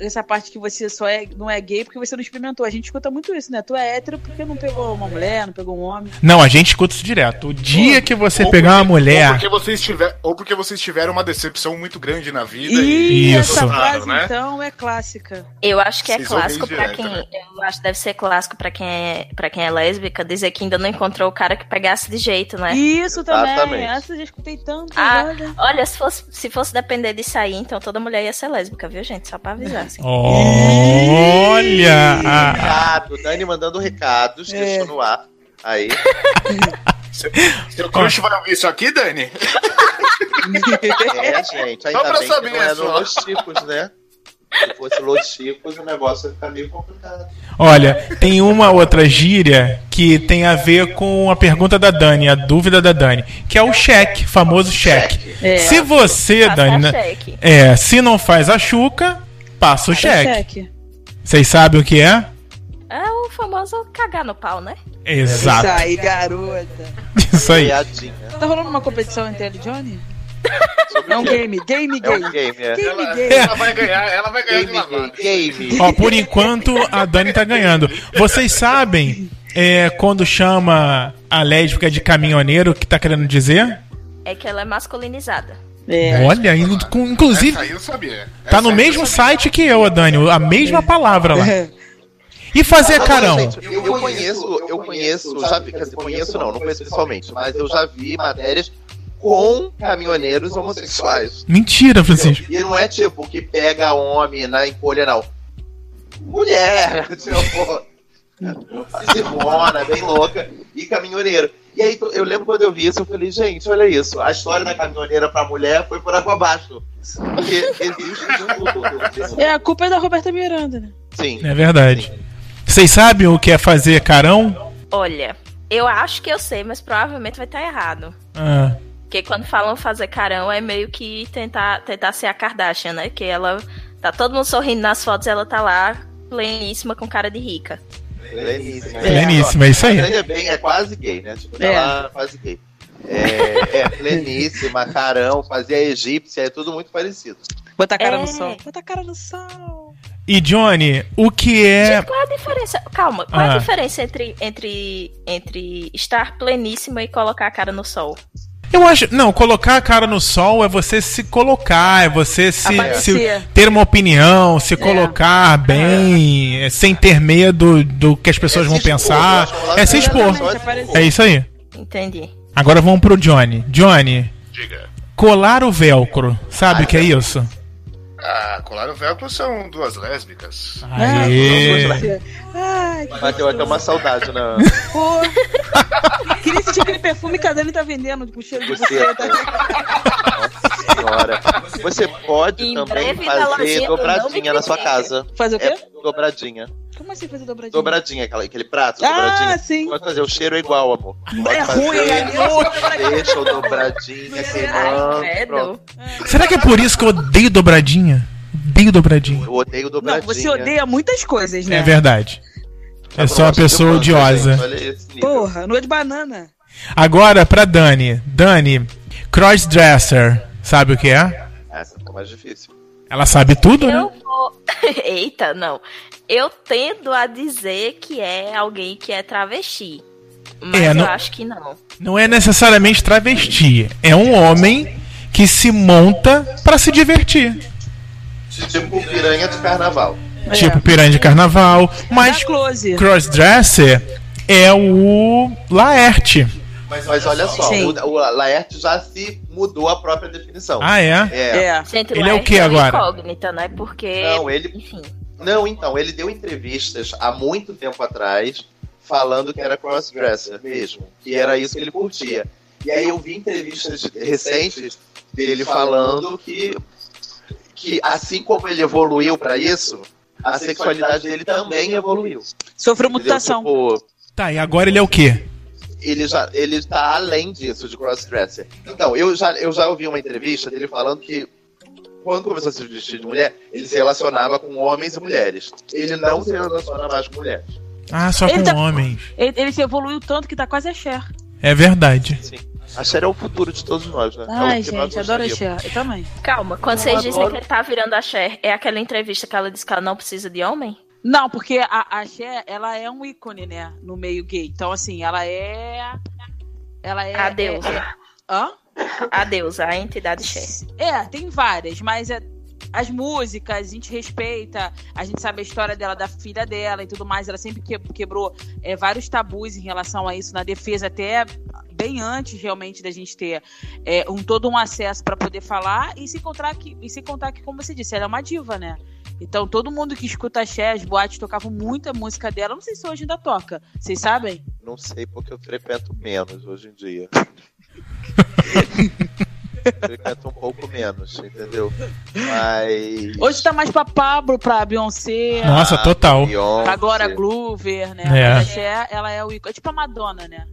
Essa parte que você só é, não é gay porque você não experimentou. A gente escuta muito isso, né? Tu é hétero porque não pegou uma mulher, não pegou um homem. Não, a gente escuta isso direto. O dia que você Ou pegar uma porque- Ou mulher. porque, vocês tiver, ou porque vocês tiveram uma decepção muito grande na vida E Isso. essa Claro, frase, né? então, é clássica. Eu acho que é Vocês clássico pra direto, quem. né? Eu acho que deve ser clássico pra quem é para quem é lésbica dizer que ainda não encontrou o cara que pegasse de jeito, né? Isso também. Exatamente. Essa eu já escutei tanto. Ah, olha. olha, se fosse, se fosse depender disso aí, então toda mulher ia ser lésbica, viu, gente? Só pra avisar, assim. Olha! Recado, Dani mandando recados, É. deixou no ar. Aí. Seu crush vai ouvir isso aqui, Dani? É, gente, ainda Só pra bem saber, que não é. Los Chicos, né? Se fosse Los Chicos, o negócio ia ficar meio complicado. Olha, tem uma outra gíria que tem a ver com a pergunta da Dani, a dúvida da Dani, que é o cheque, famoso cheque. É. Se você, Dani, cheque. é, se não faz a chuca, passa o cheque. Cheque. Vocês sabem o que é? É o famoso cagar no pau, né? Exato. Isso aí, garota. Isso aí. Tá rolando uma competição entre ele e Johnny? É um game, game É gay. um game, é. Game Ela, gay. ela vai ganhar, ela vai ganhar de Game, lavada. game, game. Ó, por enquanto a Dani tá ganhando. Vocês sabem é, quando chama a lésbica de caminhoneiro, o que tá querendo dizer? É que ela é masculinizada. É. Olha, indo com- inclusive Essa aí eu sabia. tá no mesmo site que eu, Dani, a mesma palavra lá. E fazer Não, carão? gente, eu, eu conheço, eu conheço, já vi, quer dizer, conheço não, não conheço pessoalmente, mas eu já vi matérias com caminhoneiros homossexuais. Mentira, Francisco. E não é tipo que pega homem na encolha, não. Mulher! Tipo, Simona, bem louca, e caminhoneiro. E aí eu lembro quando eu vi isso, eu falei, gente, olha isso, a história da caminhoneira pra mulher foi por água abaixo. Porque existe um É, a culpa é da Roberta Miranda, né? Sim. É verdade. Vocês sabem o que é fazer carão? Olha, eu acho que eu sei, mas provavelmente vai estar errado. Ah, Porque quando falam fazer carão é meio que tentar, tentar ser a Kardashian, né? Que ela tá todo mundo sorrindo nas fotos ela tá lá pleníssima com cara de rica. Pleníssima. pleníssima, é isso aí. É, bem, é quase gay, né? Tipo, É. ela é quase gay. É, é pleníssima, carão, fazia egípcia, é tudo muito parecido. Bota a cara É. no sol. Bota a cara no sol. E Johnny, o que é. Gente, qual é a diferença? Calma, qual é Ah. a diferença entre, entre, entre estar pleníssima e colocar a cara no sol? Eu acho. Não, colocar a cara no sol é você se colocar, é você se, se ter uma opinião, se colocar bem, é, sem ter medo do que as pessoas É vão expor, pensar. É se tem expor. É isso aí. Entendi. Agora vamos pro Johnny. Johnny, Diga. colar o velcro. Sabe o que é isso? Ah, colar o velcro são duas lésbicas. Aê. Ai, que Bateu até uma saudade na porra. Queria sentir aquele perfume que a Dani tá vendendo com cheiro de buceta. senhora. Você pode Em também fazer dobradinha na sua casa. Fazer o quê? É dobradinha. Como assim fazer dobradinha? Dobradinha, aquela, aquele prato, Ah, dobradinha. sim. Pode fazer, o cheiro é igual, amor. Pode É fazer, ruim, é ruim. Deixa o dobradinha Ai, queimando. Pronto. Será que é por isso que eu odeio dobradinha? Odeio dobradinha. Eu odeio Não, dobradinha. você odeia muitas coisas, né? É verdade. Eu sou uma pessoa odiosa. Porra, noite de banana. Agora pra Dani. Dani, crossdresser. Sabe o que é? Essa ficou mais difícil. Ela sabe tudo, né? Eu vou. Eita, não. Eu tendo a dizer que é alguém que é travesti. Mas É, eu não- acho que não. Não é necessariamente travesti. É um homem que se monta pra se divertir. Tipo piranha de carnaval. Tipo piranha de carnaval. Mas Dá close. crossdresser é o Laerte. Mas, mas olha só, Sim. o, o Laerte já se mudou a própria definição. Ah, é? É. É. Gente, Ele é o que agora? incógnita, né? Porque. Não, ele- Enfim. Não, então, ele deu entrevistas há muito tempo atrás falando que era crossdresser mesmo, que era isso que ele curtia. E aí eu vi entrevistas recentes dele falando que, que assim como ele evoluiu pra isso, a sexualidade dele também evoluiu. Sofreu mutação. Tipo, Tá, e agora ele é o quê? Ele já ele está além disso de crossdresser. Então, eu já, eu já ouvi uma entrevista dele falando que quando começou a se vestir de mulher, ele se relacionava com homens e mulheres. Ele não se relaciona mais com mulheres. Ah, só Ele com tá- homens. Ele, ele se evoluiu tanto que tá quase a Cher. É verdade. Sim. A Cher é o futuro de todos nós, né? É Ai, nós gente, adoro a. Cher. Eu também. Calma, quando vocês dizem que ele tá virando a Cher, é aquela entrevista que ela disse que ela não precisa de homem? Não, porque a, a Cher, ela é um ícone, né? No meio gay. Então, assim, ela é. Ela é. A deusa. é- Hã? A deusa, a entidade Cher. É, tem várias, mas é, as músicas, a gente respeita, a gente sabe a história dela, da filha dela e tudo mais. Ela sempre que- quebrou é, vários tabus em relação a isso na defesa, até bem antes realmente da gente ter é, um todo um acesso para poder falar e se contar que, e se contar que, como você disse, ela é uma diva, né? Então todo mundo que escuta a Cher, as boates tocavam muita música dela. Não sei se hoje ainda toca. Vocês sabem? Não sei porque eu frequento menos hoje em dia. frequento um pouco menos, entendeu? Mas. Hoje tá mais pra Pablo, pra Beyoncé, Nossa, total. Beyoncé. pra Glover, né? É. A Cher, ela é o ícone. É tipo a Madonna, né?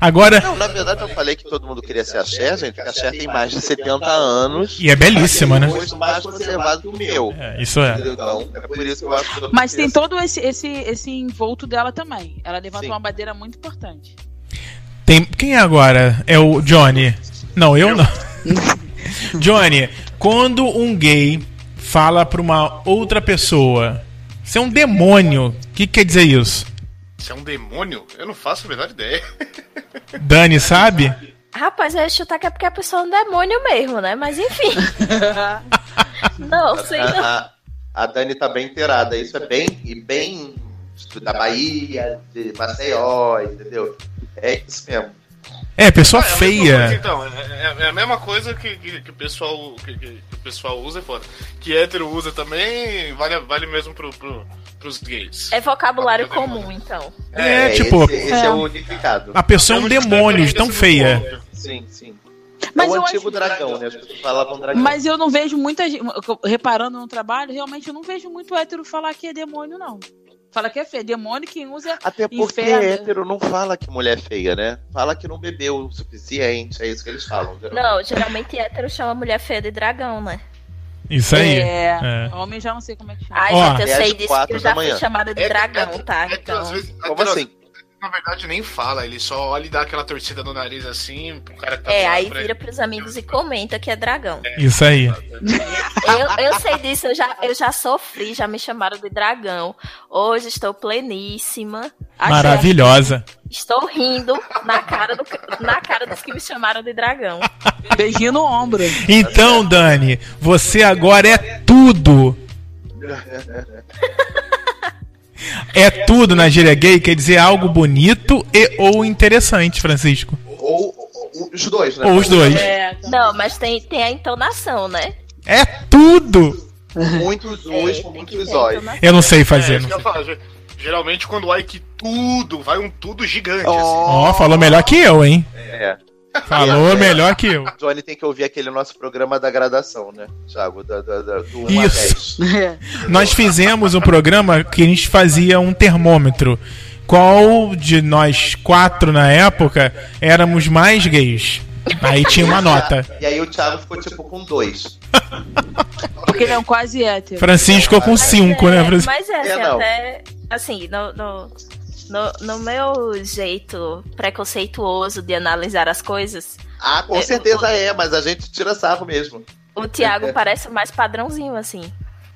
Agora. Não, na verdade eu falei que todo mundo queria ser a Cher, gente, porque a Cher tem mais de 70 anos. E é belíssima, né? Um mais conservado que o meu. É, isso é. Então, é por isso que eu acho que mundo Mas tem todo esse, esse, esse envolto dela também. Ela levanta Sim. uma bandeira muito importante. Tem... Quem é agora? É o Johnny. Não, eu não. Johnny, quando um gay fala pra uma outra pessoa, você é um demônio, o que quer dizer isso? Você é um demônio? Eu não faço a menor ideia. Dani, sabe? Rapaz, eu ia chutar que é porque a pessoa é um demônio mesmo, né? Mas enfim. não, sei não. A, a, a Dani tá bem inteirada. Isso é bem, e bem da Bahia, de Maceió, entendeu? É isso mesmo. É, pessoa É a mesma feia. coisa, então, é, é- é a mesma coisa que, que, que o pessoal, que, que- que o pessoal usa, é foda. Que hétero usa também, vale, vale mesmo pro, pro, pros gays. É vocabulário comum, então. É, tipo, Esse, esse é. É. o unificado. a pessoa é um demônio, tão feia. Sim, sim. Mas é o eu antigo acho- dragão, né? As pessoas falavam dragão. Mas eu não vejo muita gente. Reparando no trabalho, realmente eu não vejo muito hétero falar que é demônio, não. Fala que é feio. Demônio quem usa. Até porque Inferno. hétero não fala que mulher é feia, né? Fala que não bebeu o suficiente, é isso que eles falam. geralmente. Não, geralmente hétero chama mulher feia de dragão, né? Isso aí. É, É. Homem já não sei como é que chama. Ai, Ó. gente, eu É sei disso que eu já fui manhã. chamada de Hétero- dragão, tá? hétero, Então. vezes- Como assim? Na verdade, nem fala, ele só olha e dá aquela torcida no nariz assim, pro cara que tá É, aí vira ele. pros amigos e comenta que é dragão. Isso aí. Eu, eu sei disso, eu já, eu já sofri, já me chamaram de dragão. Hoje estou pleníssima. Maravilhosa. Estou rindo na cara, do, na cara dos que me chamaram de dragão. Beijinho no ombro. Então, Dani, você agora é tudo. É tudo na gíria gay, quer dizer algo bonito e ou interessante, Francisco. Ou, ou- os dois, né? Ou os dois. É, Não, mas tem, tem a entonação, né? É tudo. Muitos É, tem que muitos olhos. Eu não sei É, fazer. isso não que sei. falar, Geralmente quando o Ike tudo, vai um tudo gigante, assim. Ó, falou melhor que eu, hein? É. Falou melhor que eu. Johnny tem que ouvir aquele nosso programa da gradação, né? Thiago, da, da, da, do 1 a Isso. 10. É. Nós fizemos um programa que a gente fazia um termômetro. Qual de nós quatro na época éramos mais gays? Aí tinha uma nota. E aí o Thiago ficou tipo com dois. Porque ele é quase hétero. Francisco com cinco, é, né? Francisco? Mas é, assim, É, não. até. Assim, no, no, no, no meu jeito preconceituoso de analisar as coisas, Ah, com É, certeza é, mas a gente tira sarro mesmo. o Thiago parece mais padrãozinho, assim.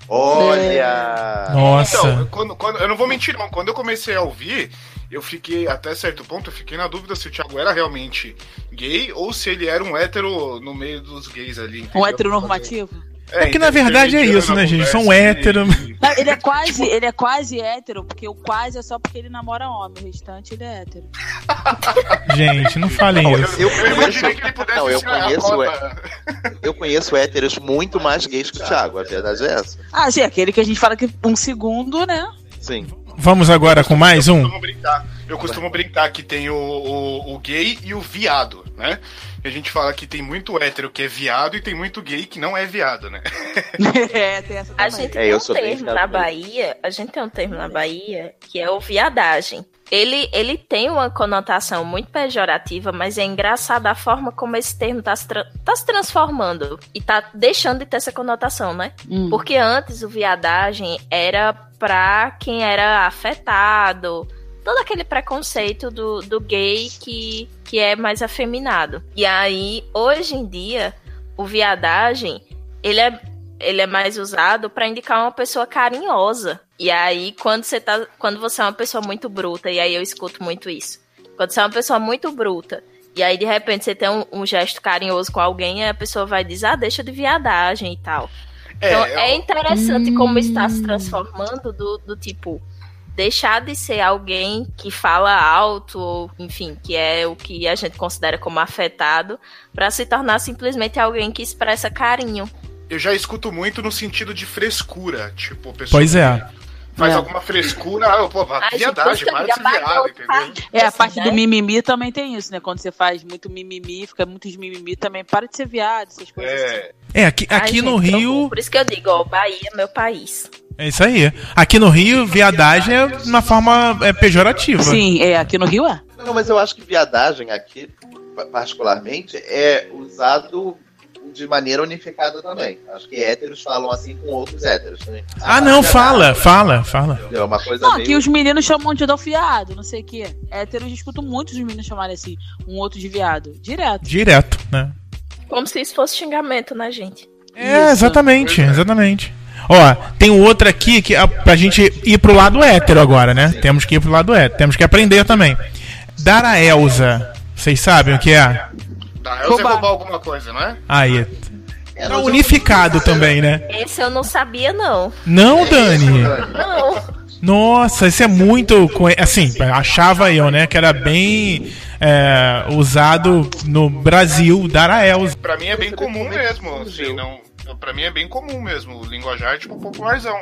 Olha! Nossa. Então, quando, quando, eu não vou mentir, não. Quando eu comecei a ouvir, eu fiquei, até certo ponto, eu fiquei na dúvida se o Thiago era realmente gay ou se ele era um hétero no meio dos gays ali. Um entendeu? hétero normativo. É que na verdade é isso, né, gente? São hétero. Não, ele é quase, ele é quase hétero, porque o quase é só porque ele namora homem, o restante ele é hétero. Gente, não falem Não, isso. eu, Eu imaginei que ele pudesse Não, eu conheço, eu conheço héteros muito mais gays que o Thiago, a verdade é essa. Ah, sim, aquele que a gente fala que um segundo, né? Sim. Vamos agora com mais Eu um? costumo brincar, eu costumo brincar que tem o, o, o gay e o viado, né? E a gente fala que tem muito hétero que é viado e tem muito gay que não é viado, né? é, tem essa A gente É, tem eu um termo na mesmo. Bahia, a gente tem um termo na Bahia que é o viadagem. Ele, ele tem uma conotação muito pejorativa, mas é engraçado a forma como esse termo está se, tra- tá se transformando e tá deixando de ter essa conotação, né? Hum. Porque antes o viadagem era pra quem era afetado, todo aquele preconceito do, do gay que, que é mais afeminado. E aí, hoje em dia, o viadagem, ele é, ele é mais usado pra indicar uma pessoa carinhosa. E aí, quando você, tá, quando você é uma pessoa muito bruta, e aí eu escuto muito isso. Quando você é uma pessoa muito bruta, e aí de repente você tem um, um gesto carinhoso com alguém, a pessoa vai dizer, ah, deixa de viadagem e tal. Então É, é interessante como está se transformando do, do tipo deixar de ser alguém que fala alto, ou, enfim, que é o que a gente considera como afetado, para se tornar simplesmente alguém que expressa carinho. Eu já escuto muito no sentido de frescura, tipo, pessoa Pois é. faz É. alguma frescura, ah, pô, Ai, gente, viadagem, você para de viado, entendeu? É, a parte né? do mimimi também tem isso, né? Quando você faz muito mimimi, fica muitos mimimi também. Para de ser viado, essas coisas assim. É, É, aqui, Ai, aqui gente, no que Rio. Por isso que eu digo, ó, Bahia é meu país. É isso aí. Aqui no Rio, viadagem é uma forma é, pejorativa. Sim, é, aqui no Rio é. Não, mas eu acho que viadagem aqui, pa- particularmente, é usado de maneira unificada também. Acho que héteros falam assim com outros héteros. Né? Ah, não, fala, fala, fala. É uma coisa Não, meio... aqui os meninos chamam de fiado, não sei o quê. Héteros, eu escuto muitos meninos chamarem assim, um outro de viado. Direto. Direto, né? Como se isso fosse xingamento na gente. É, Isso. exatamente, exatamente. Ó, tem um outro aqui que é pra gente ir pro lado hétero agora, né? Temos que ir pro lado hétero. Temos que aprender também. Dara Elza. Vocês sabem o que é? Dá, eu sei Roubar. roubar alguma coisa, não é? Aí. É, Tá unificado também, né? Esse eu não sabia, não. Não, Dani. Não. Nossa, isso é muito. Assim, achava eu, né? Que era bem é, usado no Brasil, Dara Elza. Pra mim é bem comum mesmo, assim, não... Pra mim é bem comum mesmo, o linguajar, tipo, popularzão.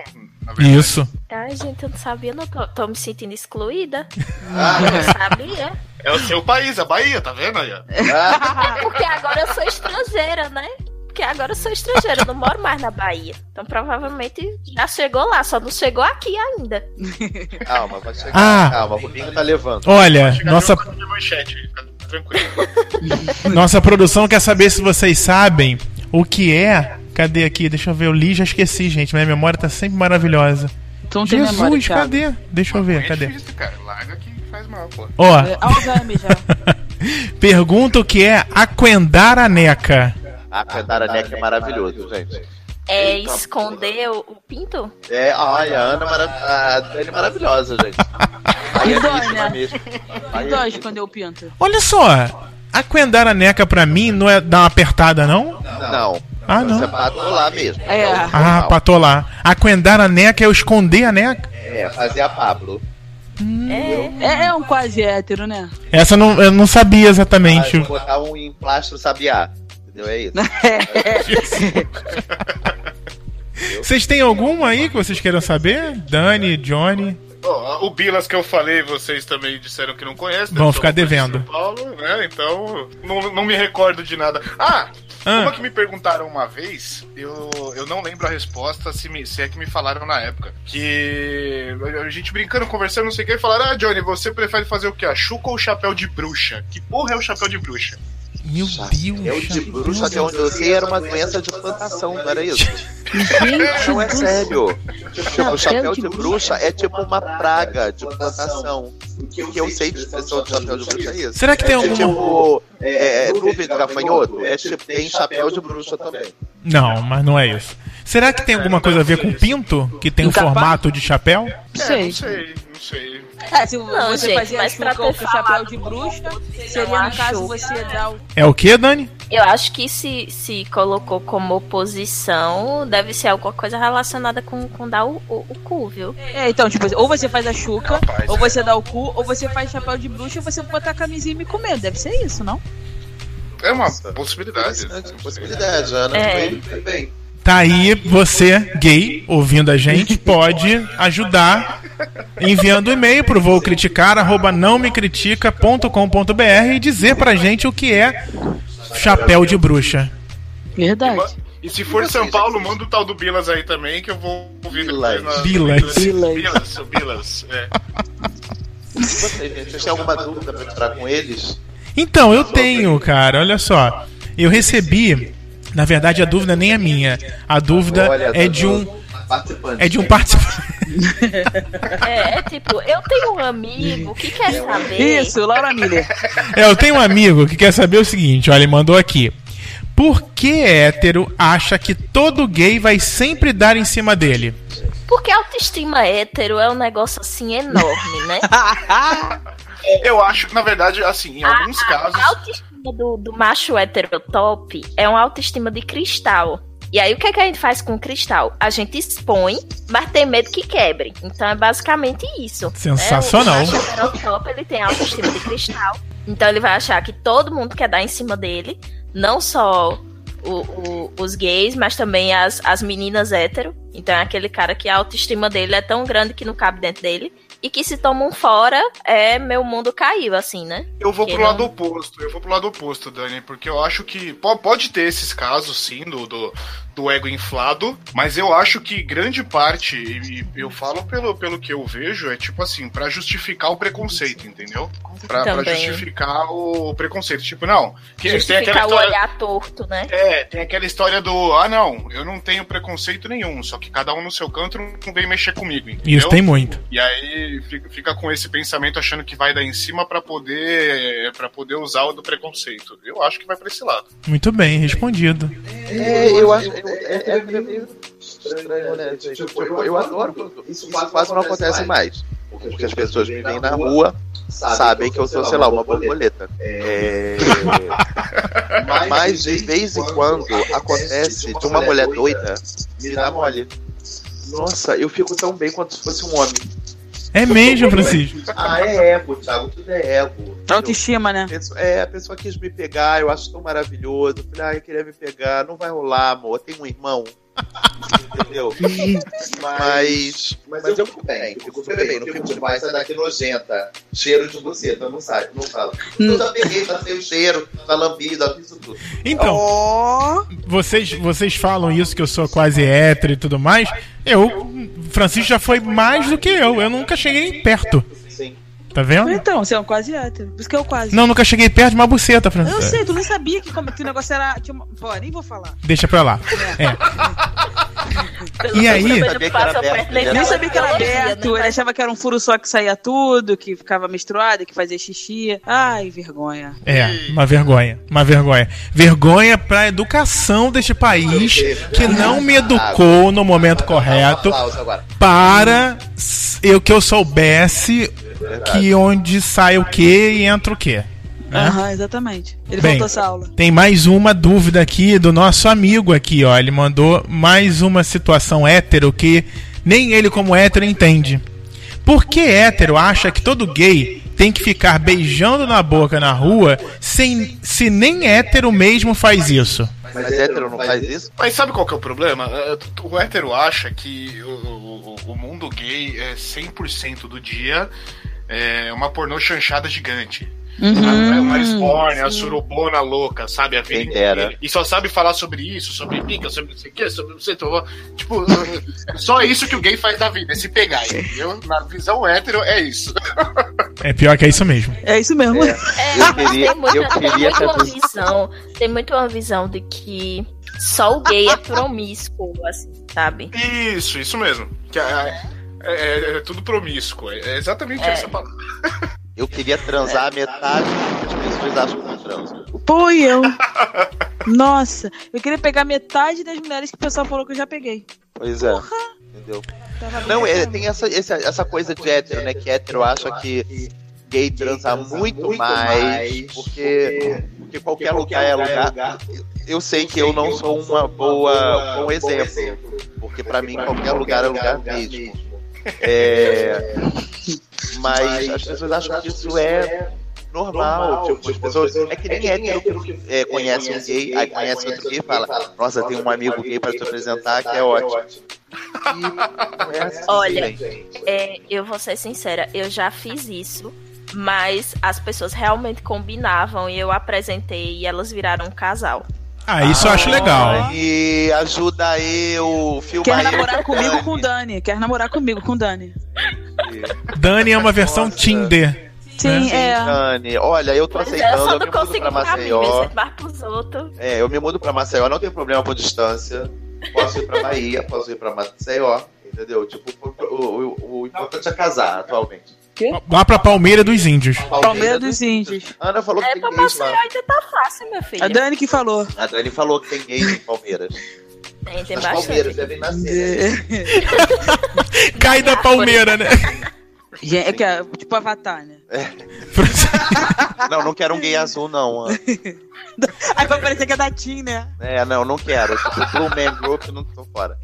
Isso. Ai, gente, eu não sabia, não. Tô, tô me sentindo excluída. Ah, Eu não sabia. É o seu país, a Bahia, tá vendo aí? ah, Porque agora eu sou estrangeira, né? Porque agora eu sou estrangeira, eu não moro mais na Bahia. Então provavelmente já chegou lá, só não chegou aqui ainda. calma, vai chegar. Ah. Calma, o Rubinho tá levando. Olha, nossa, tranquilo. nossa produção quer saber se vocês sabem o que é. Cadê aqui? Deixa eu ver. Eu li e já esqueci, gente. Minha memória tá sempre maravilhosa. Tem Jesus, memória, cadê? Deixa eu ver, É cadê? difícil, cara. Larga que faz mal, pô. Ó, É, Alzheimer já. pergunta o que é aquendar a neca. A Pedaraneca é maravilhoso, gente. É Eita, esconder o, o pinto? É, ai, a Ana mara... a Dani é maravilhosa, gente. Aí é dói, né? mesmo. Aí Dói é... esconder o pinto. Olha só, aquendar a neca pra mim não é dar uma apertada, não? Não. Ah, Você não. patou lá mesmo. É. Ah, patolar. Aquendar a neca é eu esconder a neca? É, fazer a Pablo. É. É, é um quase hétero, né? Essa eu não, eu não sabia exatamente. Ah, botar um emplastro sabiá. Entendeu? É isso. Vocês têm alguma aí que vocês queiram saber? Dani, Johnny? O Bilas que eu falei, vocês também disseram que não conhecem. Vão eu ficar devendo. São Paulo, né? Então, não, não me recordo de nada. Ah, Ah. uma que me perguntaram uma vez, eu, eu não lembro a resposta, se, me- se é que me falaram na época. Que a gente brincando, conversando, não sei o que, e falaram: Ah, Johnny, você prefere fazer o quê? A chuca ou o chapéu de bruxa? Que porra é o chapéu de bruxa? Meu Deus. É o de bruxa, até onde eu sei, era uma doença de plantação, não era isso? Gente, Não é sério. Tipo, o chapéu de bruxa é tipo uma praga de plantação. O que eu sei de expressão de chapéu de bruxa é isso. Será que tem É alguma. tipo, é, é, nuvem de gafanhoto? É tipo, tem chapéu de bruxa também. Não, mas não é isso. Será que tem alguma coisa a ver com pinto? Que tem o Incapaz? formato de chapéu? É, sei. não sei, não sei. É, se Não, você gente, fazia mas pra ou ter com o chapéu de bruxa, seria no caso você dar o. É o que, Dani? Eu acho que se, se colocou como oposição, deve ser alguma coisa relacionada com, com dar o, o, o cu, viu? É, então, tipo, ou você faz a chuca, ou é. você dá o cu, ou você faz chapéu de bruxa e você botar a camisinha e me comer. Deve ser isso, não? É uma possibilidade. Interessante, possibilidade, Ana. É. Foi, foi bem. Tá aí, você, gay, ouvindo a gente, pode ajudar enviando e-mail pro voucriticar.com.br e dizer pra gente o que é chapéu de bruxa. Verdade. E se for São Paulo, manda o tal do Bilas aí também, que eu vou ouvir depois na. Bilas. Bilas. Bilas, o Bilas. É. Vocês, têm alguma dúvida pra tirar com eles? Então, eu tenho, cara, olha só. Eu recebi, na verdade a dúvida nem é minha. A dúvida é de um participante. é de um participante. É, é tipo, eu tenho um amigo que quer saber. Isso, Laura Miller. É, eu tenho um amigo que quer saber o seguinte, olha, ele mandou aqui. Por que hétero acha que todo gay vai sempre dar em cima dele? Porque a autoestima hétero é um negócio assim enorme, né? Eu acho, na verdade, assim, em alguns casos. A autoestima do, do macho hétero top é uma autoestima de cristal. E aí, o que, é que a gente faz com o cristal? A gente expõe, mas tem medo que quebre. Então, é basicamente isso. Sensacional. né? O macho hétero top, ele tem autoestima de cristal. Então, ele vai achar que todo mundo quer dar em cima dele. Não só o- o- os gays, mas também as, as meninas hétero. Então, é aquele cara que a autoestima dele é tão grande que não cabe dentro dele. E que se toma um fora, é meu mundo caiu, assim, né? Eu vou Que pro lado não- oposto, eu vou pro lado oposto, Dani, porque eu acho que po- pode ter esses casos, sim, do, do, do ego inflado, mas eu acho que grande parte, e, e eu falo pelo, pelo que eu vejo, é tipo assim, pra justificar o preconceito, entendeu? Pra, pra justificar o preconceito. Tipo, não, que tem Justificar aquela o história. olhar torto, né? É, tem aquela história do, ah não, eu não tenho preconceito nenhum, só que cada um no seu canto não vem mexer comigo, entendeu? Isso tem muito. E aí fica, fica com esse pensamento achando que vai dar em cima pra poder para poder usar o do preconceito. Eu acho que vai pra esse lado. Muito bem, respondido. É, eu acho. É, é meio estranho, né? gente? Tipo, eu adoro quando isso quase não acontece mais. Porque as pessoas me veem na rua, sabem que eu sou, sei lá, uma borboleta. É... Mas de vez em quando acontece de uma mulher doida me dá mole. Nossa, eu fico tão bem quanto se fosse um homem. É mesmo, Francisco. Ah, é ego, Thiago, tudo é ego. Autoestima, né? É, a pessoa quis me pegar, eu acho tão maravilhoso. Eu Falei, ah, eu queria me pegar, não vai rolar, amor. Tem um irmão. Entendeu? Mas, mas eu fico bem, eu fico super bem. No filme de pai, sai daqui nojenta, cheiro de buceta, não sai, não fala. Eu já peguei, já sei o cheiro, já lambi, já fiz tudo. Então, Ó, vocês, vocês falam isso que eu sou quase hétero e tudo mais. Eu, Francisco já foi mais do que eu. Eu nunca cheguei perto. Sim. Tá vendo? então, você é um quase hétero. Por isso que é o quase. Não, nunca cheguei perto de uma buceta, Eu Francisco. sei, tu nem sabia que, como, que o negócio era. Tinha uma... Pô, nem vou falar. Deixa pra lá. É. Pelo E aí? nem sabia que era aberto, né? ele achava que era um furo só que saía tudo, que ficava menstruado, que fazia xixi. Ai, vergonha. É, uma vergonha. Uma vergonha. Vergonha pra educação deste país que não me educou no momento correto para eu que eu soubesse que onde sai o que e entra o que. Né? Aham, exatamente. Ele Bem. voltou essa aula. Tem mais uma dúvida aqui do nosso amigo aqui, ó. Ele mandou mais uma situação hétero que nem ele como hétero entende. Por que hétero acha que todo gay tem que ficar beijando na boca na rua sem, se nem hétero mesmo faz isso? Mas hétero não faz isso? Mas sabe qual que é o problema? É, O hétero acha que o, o- o mundo gay é 100% do dia é uma pornô chanchada gigante. Uhum. É uma a surubona louca, sabe? A vida inteira. E só sabe falar sobre isso, sobre pica, sobre não sei o que, sobre não sei o que. Tipo, só isso que o gay faz da vida, é se pegar, entendeu? Na visão hétero é isso. É pior que é isso mesmo. É isso mesmo. É, Eu queria- tem muito, eu tem queria muito ter uma visão, tem muito uma visão de que só o gay é promíscuo, assim, sabe? Isso, isso mesmo. Que é, é- é- é tudo promíscuo. É, é exatamente É. essa palavra. Eu queria transar a metade do que as pessoas acham que eu transo. Pô, e eu. Nossa, eu queria pegar metade das mulheres que o pessoal falou que eu já peguei. Pois é. Entendeu? Tava Não, é, tem essa, essa, essa coisa de hétero, né? Que hétero acha que gay transa muito mais, porque, porque qualquer lugar é lugar. Eu sei que eu não sou uma boa, bom exemplo, porque pra mim qualquer lugar é lugar mesmo. É, mas as pessoas acham que isso é normal, tipo, as pessoas. É que nem hétero que é, conhece um gay, aí conhece outro gay e fala, nossa, tem um amigo gay pra te apresentar que é ótimo. E é assim, Olha. É, eu vou ser sincera, eu já fiz isso, mas as pessoas realmente combinavam e eu apresentei e elas viraram um casal. Ah, isso eu acho legal. E ajuda eu, filma Quer eu. namorar comigo com o Dani. Quer namorar comigo com o Dani. Dani é uma versão Nossa. Tinder. Sim, Sim, é. Dani. Olha, eu tô eu aceitando, eu não me mudo consigo pra mim, Maceió. você vai pros outros. É, eu me mudo pra Maceió, não tem problema com distância. Posso ir pra Bahia, posso ir pra Maceió, entendeu? Tipo, o- o- o importante é casar atualmente. Lá pra Palmeira dos Índios. Palmeiras dos Índios. Ana falou que É tem pra gays Maceió lá. ainda tá fácil, meu filho. A Dani que falou. A Dani falou que tem gays em Palmeiras. Tem, tem As Palmeiras bastante. devem nascer. né? Cai da Palmeira, né? Gente, é que é tipo Avatar, né? Não, não quero um gay azul, não. Ana. Aí vai parecer que é da Tim, né? É, não, não quero. Tipo, Blue Man Group, não tô fora.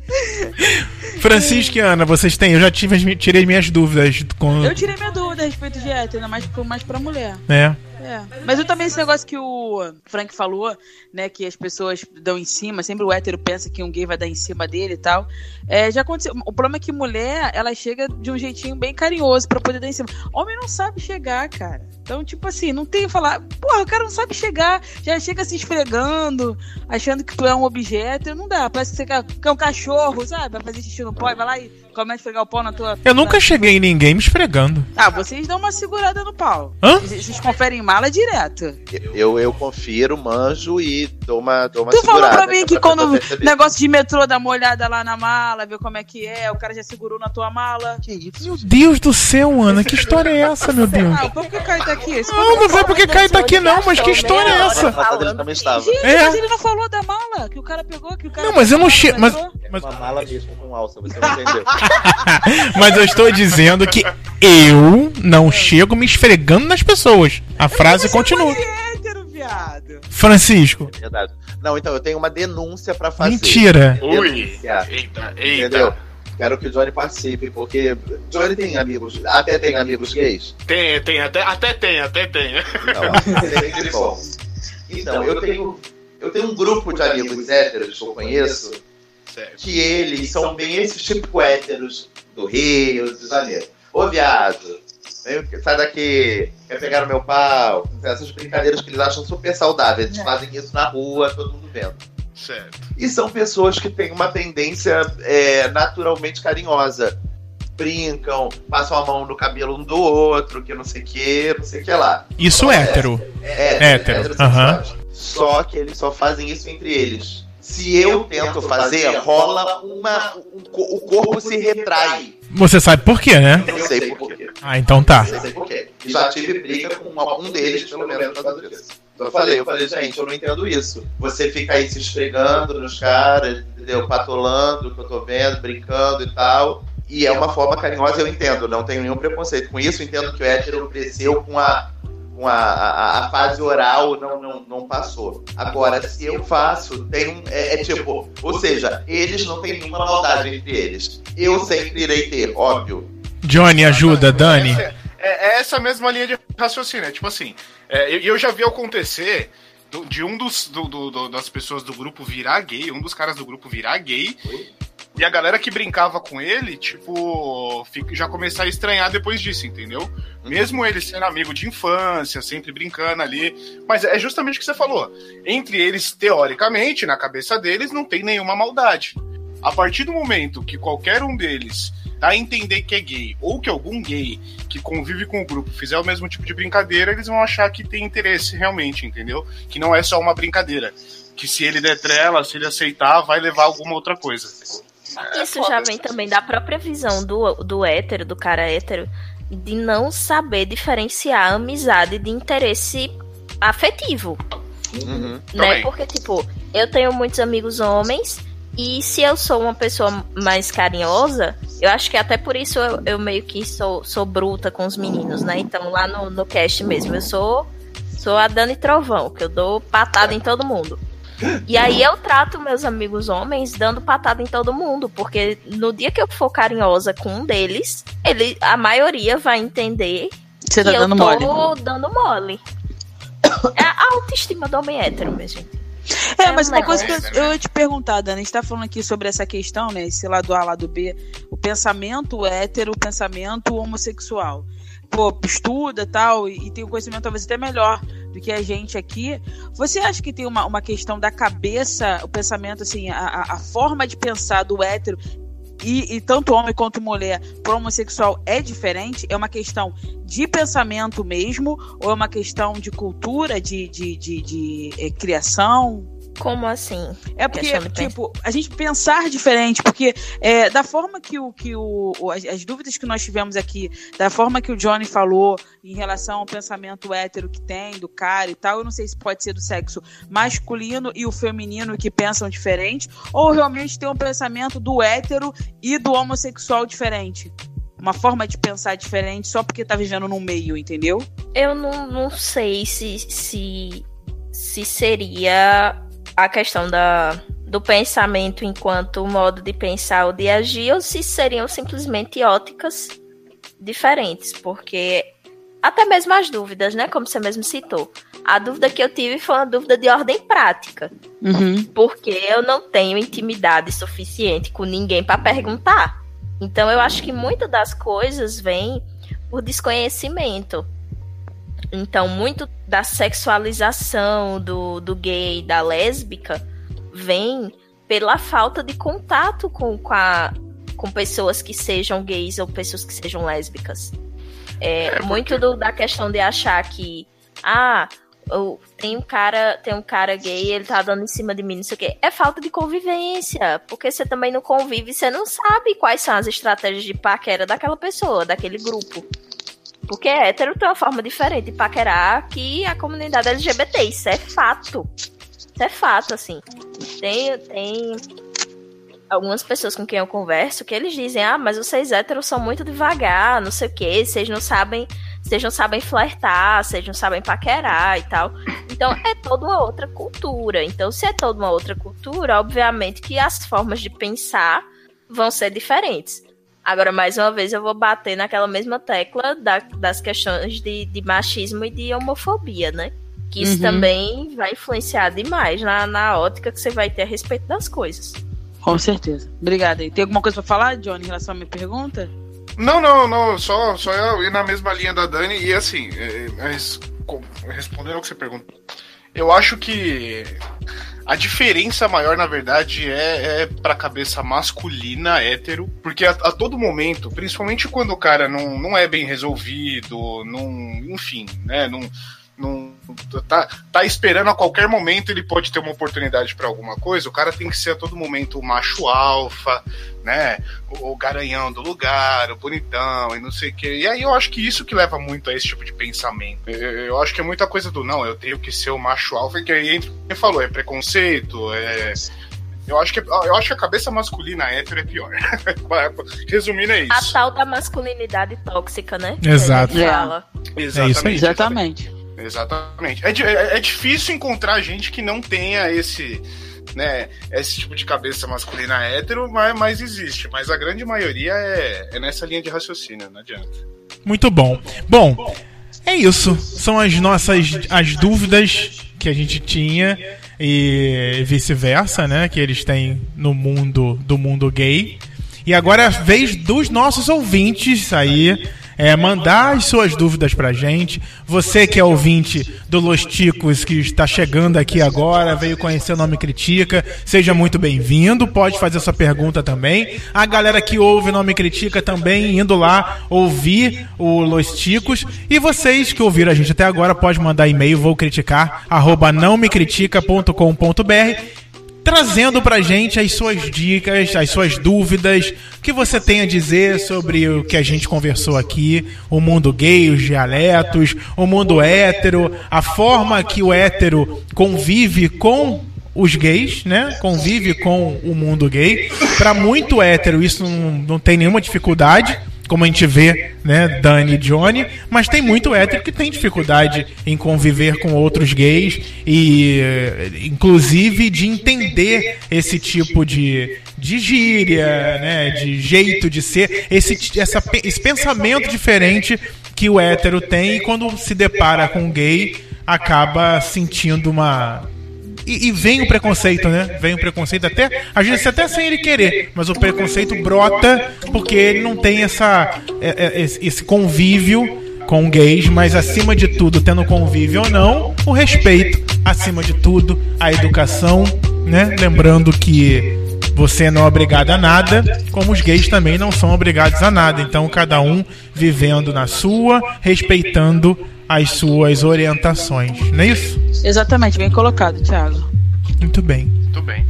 Francisco e Ana, vocês têm? Eu já tive, as mi- tirei minhas dúvidas com. Eu tirei minha dúvida a respeito de hétero, ainda mais, mais pra mulher. né? É. Mas eu também esse negócio que o Frank falou, né, que as pessoas dão em cima, sempre o hétero pensa que um gay vai dar em cima dele e tal. É, já aconteceu. O problema é que mulher, ela chega de um jeitinho bem carinhoso pra poder dar em cima. Homem não sabe chegar, cara. Então, tipo assim, não tem falar, porra, o cara não sabe chegar, já chega se esfregando, achando que tu é um objeto, não dá. Parece que você quer, quer um cachorro, sabe? Vai fazer xixi no pó e vai lá e começa a esfregar o pau na tua. Eu nunca cheguei em ninguém me esfregando. Ah, vocês dão uma segurada no pau. Hã? Vocês, vocês conferem mala direto. Eu, eu confiro, manjo e dou uma, dou uma Tu falou segurada. pra mim é que pra quando perceber. negócio de metrô dá uma olhada lá na mala, ver como é que é, o cara já segurou na tua mala. Que isso? Meu Deus do céu, Ana, que história é essa, meu Deus? Ah, por que o Caio tá aqui? Esse Não, não foi porque Caio tá aqui não, mas que história é essa? Também estava. Gente, É. mas ele não falou da mala que o cara pegou, que o cara. Não, mas eu não che... che... mas, É mas, uma mala mesmo com alça, você não entendeu. mas eu estou dizendo que eu não chego me esfregando nas pessoas. A frase continua. hétero, viado. Francisco, Verdade. Não, então eu tenho uma denúncia pra fazer. mentira. Ui! Denúncia. Eita, Entendeu? Quero que o Johnny participe, porque Johnny tem amigos, até tem amigos gays. Tem, tem, até, até tem, até tem. Não, tem de bom. Então, eu tenho, eu tenho um grupo de amigos héteros que eu conheço certo. que eles são bem esses tipo héteros do Rio, de Janeiro. Ô viado, sai daqui, quer pegar o meu pau. Essas brincadeiras que eles acham super saudáveis. Eles fazem isso na rua, todo mundo vendo. Certo. E são pessoas que têm uma tendência é, naturalmente carinhosa. Brincam, passam a mão no cabelo um do outro, que não sei o que, não sei o que lá. Isso é hétero. É, hétero. hétero uhum. Só que eles só fazem isso entre eles. Se eu tento fazer, rola uma. Um, o corpo se retrai. Você sabe por quê, né? Eu sei por quê. Ah, então tá. Eu sei por quê. Já tive briga com algum deles, pelo menos, por causa disso. Eu falei, eu falei, gente, eu não entendo isso. Você fica aí se esfregando nos caras, entendeu? Patolando, que eu tô vendo, brincando e tal. E é uma forma carinhosa, eu entendo, não tenho nenhum preconceito com isso. Entendo que o hétero cresceu com a com a, a, a, fase oral não, não, não passou. Agora, se eu faço, tem um. É, é, tipo, ou seja, eles não têm nenhuma maldade entre eles. Eu sempre irei ter, óbvio. Johnny, ajuda, Dani. É, é essa mesma linha de raciocínio. É tipo assim, é, eu, eu já vi acontecer de um dos do, do, das pessoas do grupo virar gay, um dos caras do grupo virar gay, e a galera que brincava com ele, tipo, já começar a estranhar depois disso, entendeu? Uhum. Mesmo ele sendo amigo de infância, sempre brincando ali. Mas é justamente o que você falou. Entre eles, teoricamente, na cabeça deles, não tem nenhuma maldade. A partir do momento que qualquer um deles dá a entender que é gay, ou que algum gay que convive com o grupo fizer o mesmo tipo de brincadeira, eles vão achar que tem interesse realmente, entendeu? Que não é só uma brincadeira. Que se ele der trela, se ele aceitar, vai levar alguma outra coisa. É Isso já vem também da própria visão do, do hétero, do cara hétero, de não saber diferenciar amizade de interesse afetivo. Uhum, né? Porque, tipo, eu tenho muitos amigos homens e se eu sou uma pessoa mais carinhosa, eu acho que até por isso eu, eu meio que sou, sou bruta com os meninos, né? Então lá no, no cast mesmo, eu sou, sou a Dani Trovão, que eu dou patada em todo mundo. E aí eu trato meus amigos homens dando patada em todo mundo, porque no dia que eu for carinhosa com um deles, ele, a maioria vai entender Você tá que dando eu tô mole. dando mole. É a autoestima do homem hétero, minha gente. É, é mas uma coisa que eu, eu ia te perguntar, Dani, a gente tá falando aqui sobre essa questão, né? Esse lado A, lado B, o pensamento hétero, o pensamento homossexual. Pô, estuda tal, e, e tem um conhecimento talvez até melhor do que a gente aqui. Você acha que tem uma, uma questão da cabeça, o pensamento, assim, a, a forma de pensar do hétero e, e, tanto homem quanto mulher para homossexual é diferente? É uma questão de pensamento mesmo? Ou é uma questão de cultura, de, de, de, de, eh, criação? Como assim? É porque, tipo, a gente pensar diferente, porque é, da forma que o que o, as, as, dúvidas que nós tivemos aqui, da forma que o Johnny falou em relação ao pensamento hétero que tem, do cara e tal, eu não sei se pode ser do sexo masculino e o feminino que pensam diferente, ou realmente tem um pensamento do hétero e do homossexual diferente. Uma forma de pensar diferente só porque tá vivendo num meio, entendeu? Eu não, não sei se, se, se seria a questão da, do pensamento enquanto modo de pensar ou de agir, ou se seriam simplesmente óticas diferentes, porque até mesmo as dúvidas, né? Como você mesmo citou. A dúvida que eu tive foi uma dúvida de ordem prática. Uhum. Porque eu não tenho intimidade suficiente com ninguém para perguntar. Então eu acho que muitas das coisas vêm por desconhecimento. Então, muito da sexualização do, do gay, da lésbica, vem pela falta de contato com, com, a, com pessoas que sejam gays ou pessoas que sejam lésbicas. É, é porque... muito do, da questão de achar que, ah, tem um cara, tem um cara gay, ele tá dando em cima de mim, não sei o quê. É falta de convivência, porque você também não convive, você não sabe quais são as estratégias de paquera daquela pessoa, daquele grupo. Porque hétero tem uma forma diferente de paquerar que a comunidade LGBT. Isso é fato. Isso é fato, assim. Tem, tem algumas pessoas com quem eu converso que eles dizem: ah, mas vocês héteros são muito devagar, não sei o quê, vocês não sabem. Vocês não sabem flertar, vocês não sabem paquerar e tal. Então é toda uma outra cultura. Então, se é toda uma outra cultura, obviamente que as formas de pensar vão ser diferentes. Agora, mais uma vez, eu vou bater naquela mesma tecla da, das questões de, de, machismo e de homofobia, né? Que isso uhum. também vai influenciar demais na, na ótica que você vai ter a respeito das coisas. Com certeza. Obrigada. E tem alguma coisa para falar, Johnny, em relação à minha pergunta? Não, não, não. Só, só eu ir na mesma linha da Dani e assim, é, mas, respondendo ao que você perguntou, eu acho que a diferença maior, na verdade, é, é pra cabeça masculina, hétero, porque a, a, todo momento, principalmente quando o cara não, não é bem resolvido, não, enfim, né, não, não tá, tá esperando a qualquer momento ele pode ter uma oportunidade para alguma coisa, o cara tem que ser a todo momento o macho alfa, né? O, o, garanhão do lugar, o bonitão e não sei o que. E aí eu acho que isso que leva muito a esse tipo de pensamento. Eu, eu acho que é muita coisa do não, eu tenho que ser o macho alfa, que aí quem falou, é preconceito, é. Eu acho, que, eu acho que a cabeça masculina hétero é pior. Resumindo, é isso. A tal da masculinidade tóxica, né? Exato. É. Exatamente. É isso aí. Exatamente. Exatamente. É, é, é, difícil encontrar gente que não tenha esse, né, esse tipo de cabeça masculina hétero, mas, mas existe. Mas a grande maioria é, é nessa linha de raciocínio, não adianta. Muito bom. Bom, é isso. São as nossas as dúvidas que a gente tinha e vice-versa, né, que eles têm no mundo do mundo gay. E agora é a vez dos nossos ouvintes aí é, mandar as suas dúvidas pra gente. Você que é ouvinte do Los Ticos, que está chegando aqui agora, veio conhecer o Nome Critica, seja muito bem-vindo. Pode fazer sua pergunta também. A galera que ouve o Nome Critica também, indo lá ouvir o Los Ticos. E vocês que ouviram a gente até agora, pode mandar e-mail, vou criticar, arroba nãomecritica.com.br trazendo pra gente as suas dicas, as suas dúvidas, o que você tem a dizer sobre o que a gente conversou aqui, o mundo gay, os dialetos, o mundo hétero, a forma que o hétero convive com os gays, né? Convive com o mundo gay. Para muito hétero, isso não, não tem nenhuma dificuldade como a gente vê, né, Dani e Johnny, mas tem muito hétero que tem dificuldade em conviver com outros gays e, inclusive, de entender esse tipo de, de gíria, né, de jeito de ser, esse, essa, esse pensamento diferente que o hétero tem e quando se depara com um gay acaba sentindo uma e, e, vem o preconceito, né? Vem o preconceito até, às vezes até sem ele querer, mas o preconceito brota porque ele não tem essa, é, é, esse convívio com gays, mas acima de tudo, tendo convívio ou não, o respeito, acima de tudo, a educação, né? Lembrando que você não é obrigado a nada, como os gays também não são obrigados a nada. Então, cada um vivendo na sua, respeitando as suas orientações, não é isso? Exatamente, bem colocado, Thiago. Muito bem. Muito bem.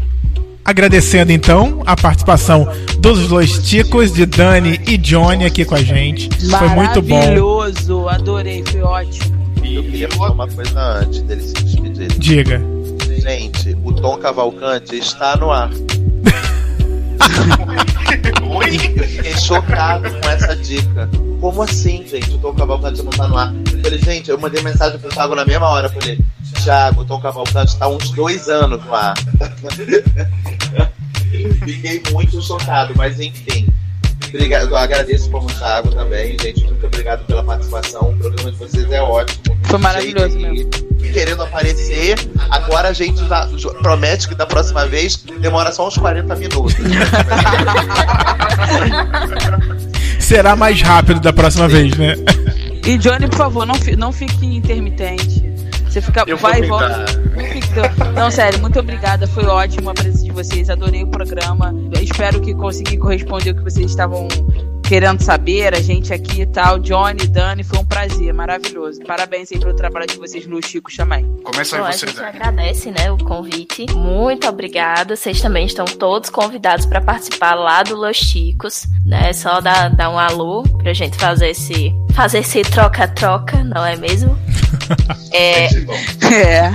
Agradecendo então a participação dos dois ticos, de Dani e Johnny aqui com a gente. Foi muito bom. Maravilhoso, adorei, foi ótimo. Eu queria falar uma coisa antes dele se despedir. Diga. Gente, o Tom Cavalcante está no ar. Oi? Eu fiquei chocado com essa dica. Como assim, gente? O Tom Cavalcante não tá no ar. Eu falei, gente, eu mandei mensagem pro Thiago na mesma hora. Eu falei, Thiago, o Tom Cavalcante tá uns dois anos no ar. fiquei muito chocado, mas enfim. Obrigado, eu agradeço como Thiago também, gente. Muito obrigado pela participação. O programa de vocês é ótimo. Foi maravilhoso. Querendo aparecer, agora a gente já promete que da próxima vez demora só uns 40 minutos. Será mais rápido da próxima vez, né? E Johnny, por favor, não, não fique intermitente. Você fica, Eu vai e volta. Não, não, sério, muito obrigada. Foi ótimo a presença de vocês. Adorei o programa. Espero que consegui corresponder o que vocês estavam querendo saber, a gente aqui e tal. Johnny, Dani, foi um prazer, maravilhoso. Parabéns aí pelo trabalho de vocês no Chico Chamai. Começa aí Bom, a você, gente Dani. agradece, né, o convite. Muito obrigada. Vocês também estão todos convidados para participar lá do Los Chicos, né? É só dar, dar um alô pra gente fazer esse fazer esse troca-troca, não é mesmo? É, É.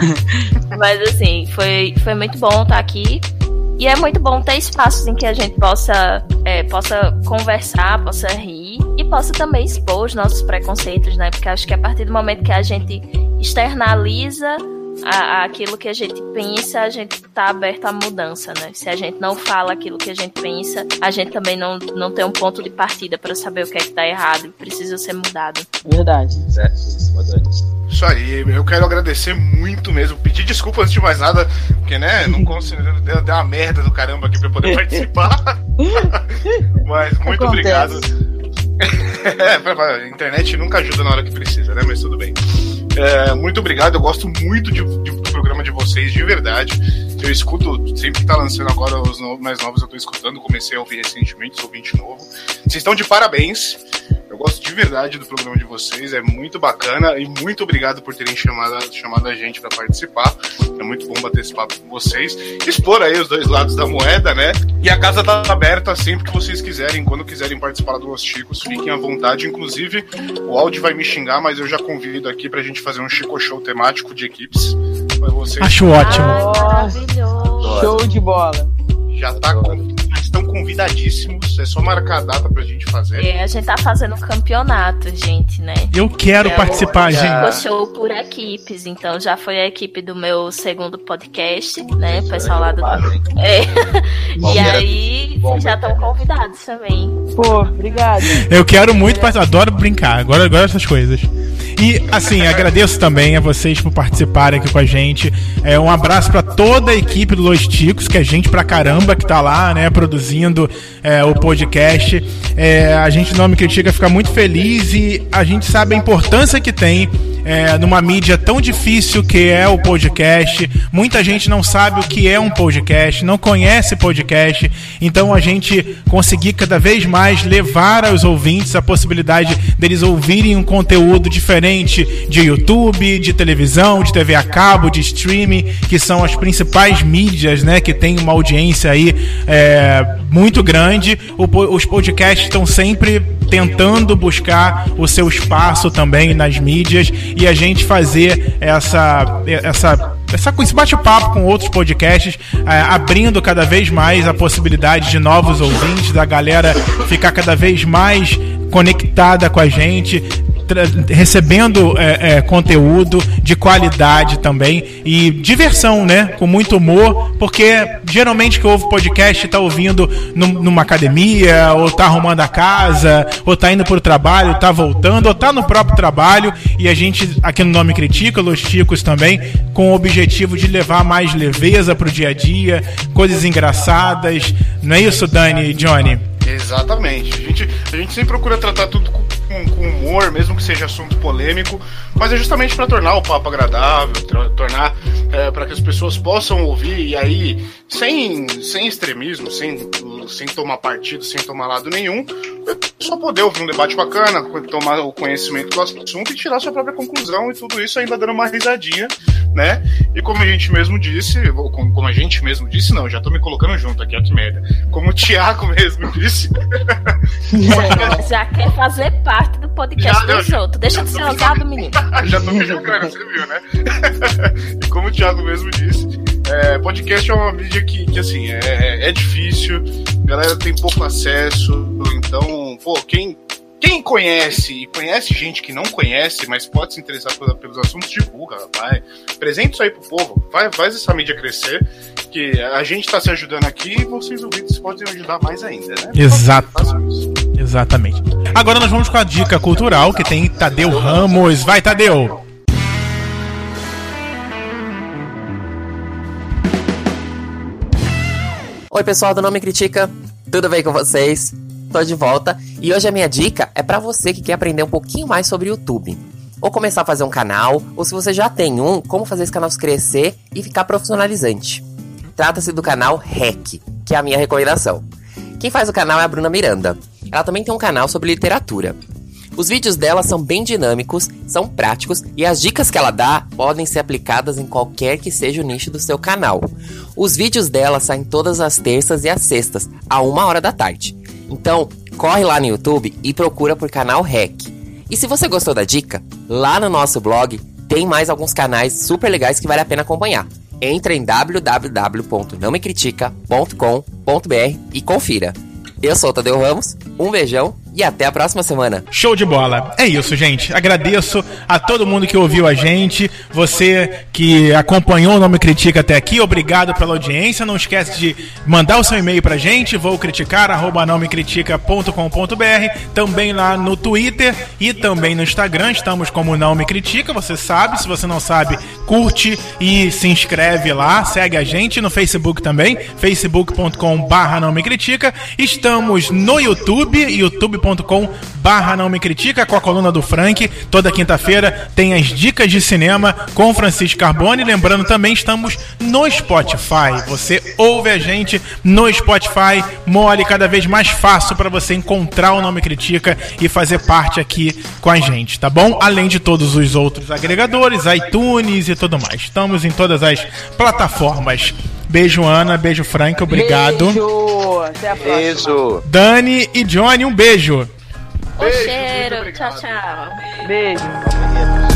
mas assim, foi, foi muito bom estar aqui. E é muito bom ter espaços em que a gente possa, é, possa conversar, possa rir e possa também expor os nossos preconceitos, né? Porque acho que a partir do momento que a gente externaliza a, aquilo que a gente pensa, a gente tá aberto à mudança, né? Se a gente não fala aquilo que a gente pensa, a gente também não, não tem um ponto de partida para saber o que é que tá errado e precisa ser mudado. Verdade. Certo, isso, Isso aí, eu quero agradecer muito mesmo. Pedir desculpa antes de mais nada, porque, né, não consegui, deu, deu uma merda do caramba aqui pra poder participar. Mas muito Acontece. obrigado. É, a internet nunca ajuda na hora que precisa, né? Mas tudo bem. É, muito obrigado, eu gosto muito de- de- programa de vocês, de verdade. Eu escuto, sempre que tá lançando agora os no- mais novos, eu tô escutando, comecei a ouvir recentemente, sou ouvinte novo. Vocês estão de parabéns. Eu gosto de verdade do programa de vocês, é muito bacana e muito obrigado por terem chamado, chamado a gente para participar. É muito bom bater esse papo com vocês, expor aí os dois lados da moeda, né? E a casa tá aberta sempre que vocês quiserem, quando quiserem participar do Los Chicos, fiquem à vontade. Inclusive, o áudio vai me xingar, mas eu já convido aqui pra gente fazer um Chico Show temático de equipes. Acho ótimo. Maravilhoso. Show de bola. já, tá, já estão convidadíssimos, é só marcar a data pra gente fazer. É, a gente tá fazendo um campeonato, gente, né? Eu quero É, participar, olha. gente. Show por equipes, então já foi a equipe do meu segundo podcast, né? O pessoal lá do. É. E aí, bom, vocês já estão convidados também. Pô, obrigado. Eu quero muito participar, adoro brincar, agora agora essas coisas. E assim, agradeço também a vocês por participarem aqui com a gente. É, um abraço pra toda a equipe do Los Ticos, que é gente pra caramba que tá lá, né, produzindo é, o podcast. É, a gente não me critica, fica muito feliz e a gente sabe a importância que tem é, numa mídia tão difícil que é o podcast. Muita gente não sabe o que é um podcast, não conhece podcast. Então a gente conseguir cada vez mais levar aos ouvintes a possibilidade deles ouvirem um conteúdo diferente de YouTube, de televisão, de TV a cabo, de streaming, que são as principais mídias, né, que tem uma audiência aí é, muito grande. O os podcasts estão sempre tentando buscar o seu espaço também nas mídias e a gente fazer essa essa essa esse bate-papo com outros podcasts, é, abrindo cada vez mais a possibilidade de novos ouvintes, da galera ficar cada vez mais conectada com a gente, recebendo é, é, conteúdo de qualidade também e diversão, né? Com muito humor, porque geralmente que ouve podcast tá ouvindo num- numa academia, ou tá arrumando a casa, ou tá indo pro trabalho, tá voltando, ou tá no próprio trabalho, e a gente aqui no Nome Critica, Los Ticos também, com o objetivo de levar mais leveza pro dia a dia, coisas engraçadas. Não é isso, Dani e Johnny? Exatamente. A gente, a gente sempre procura tratar tudo com, com- com humor, mesmo que seja assunto polêmico, mas é justamente para tornar o papo agradável, tornar para que as pessoas possam ouvir e aí sem, sem extremismo, sem, sem tomar partido, sem tomar lado nenhum, só poder ouvir um debate bacana, tomar o conhecimento do assunto e tirar sua própria conclusão e tudo isso ainda dando uma risadinha, né? E como a gente mesmo disse, como como a gente mesmo disse, não, já tô me colocando junto aqui, ó, que merda. Como o Thiago mesmo disse, Já quer fazer parte do podcast Já, dos já. outros. Deixa de ser ousado, menino. já tô me julgando, você viu, né? e como o Thiago mesmo disse, é, podcast é uma mídia que, que assim, é, é difícil, a galera tem pouco acesso, então, pô, quem, quem conhece e conhece gente que não conhece, mas pode se interessar pela- pelos assuntos, divulga, vai. Apresenta isso aí pro povo, vai, faz essa mídia crescer, que a gente tá se ajudando aqui e vocês ouvintes podem ajudar mais ainda, né? Exato. Exatamente. Agora nós vamos com a dica cultural que tem Tadeu Ramos. Vai, Tadeu! Oi, pessoal do Não Me Critica, tudo bem com vocês? Tô de volta e hoje a minha dica é pra você que quer aprender um pouquinho mais sobre YouTube. Ou começar a fazer um canal, ou se você já tem um, como fazer esse canal crescer e ficar profissionalizante. Trata-se do canal REC, que é a minha recomendação. Quem faz o canal é a Bruna Miranda. Ela também tem um canal sobre literatura. Os vídeos dela são bem dinâmicos, são práticos e as dicas que ela dá podem ser aplicadas em qualquer que seja o nicho do seu canal. Os vídeos dela saem todas as terças e as sextas, a uma hora da tarde. Então, corre lá no YouTube e procura por canal REC. E se você gostou da dica, lá no nosso blog tem mais alguns canais super legais que vale a pena acompanhar. Entre em www.nãomecritica.com.br e confira. Eu sou o Tadeu Ramos, um beijão e até a próxima semana. Show de bola. É isso, gente. Agradeço a todo mundo que ouviu a gente. Você que acompanhou o Nome Critica até aqui, obrigado pela audiência. Não esquece de mandar o seu e-mail pra gente, vou criticar, também lá no Twitter e também no Instagram. Estamos como Não Me Critica, você sabe. Se você não sabe, curte e se inscreve lá, segue a gente no Facebook também, facebook.com barra. Estamos no YouTube, youtube.com barra não me critica, com a coluna do Frank. Toda quinta-feira tem as dicas de cinema com Francisco Carbone. Lembrando também, estamos no Spotify. Você ouve a gente no Spotify, mole cada vez mais fácil para você encontrar o Nome Critica e fazer parte aqui com a gente, tá bom? Além de todos os outros agregadores, iTunes e tudo mais. Estamos em todas as plataformas. Beijo, Ana. Beijo, Frank. Obrigado. Beijo. Até a próxima. Beijo. Dani e Johnny, um beijo. O cheiro. Tchau, tchau. Beijo.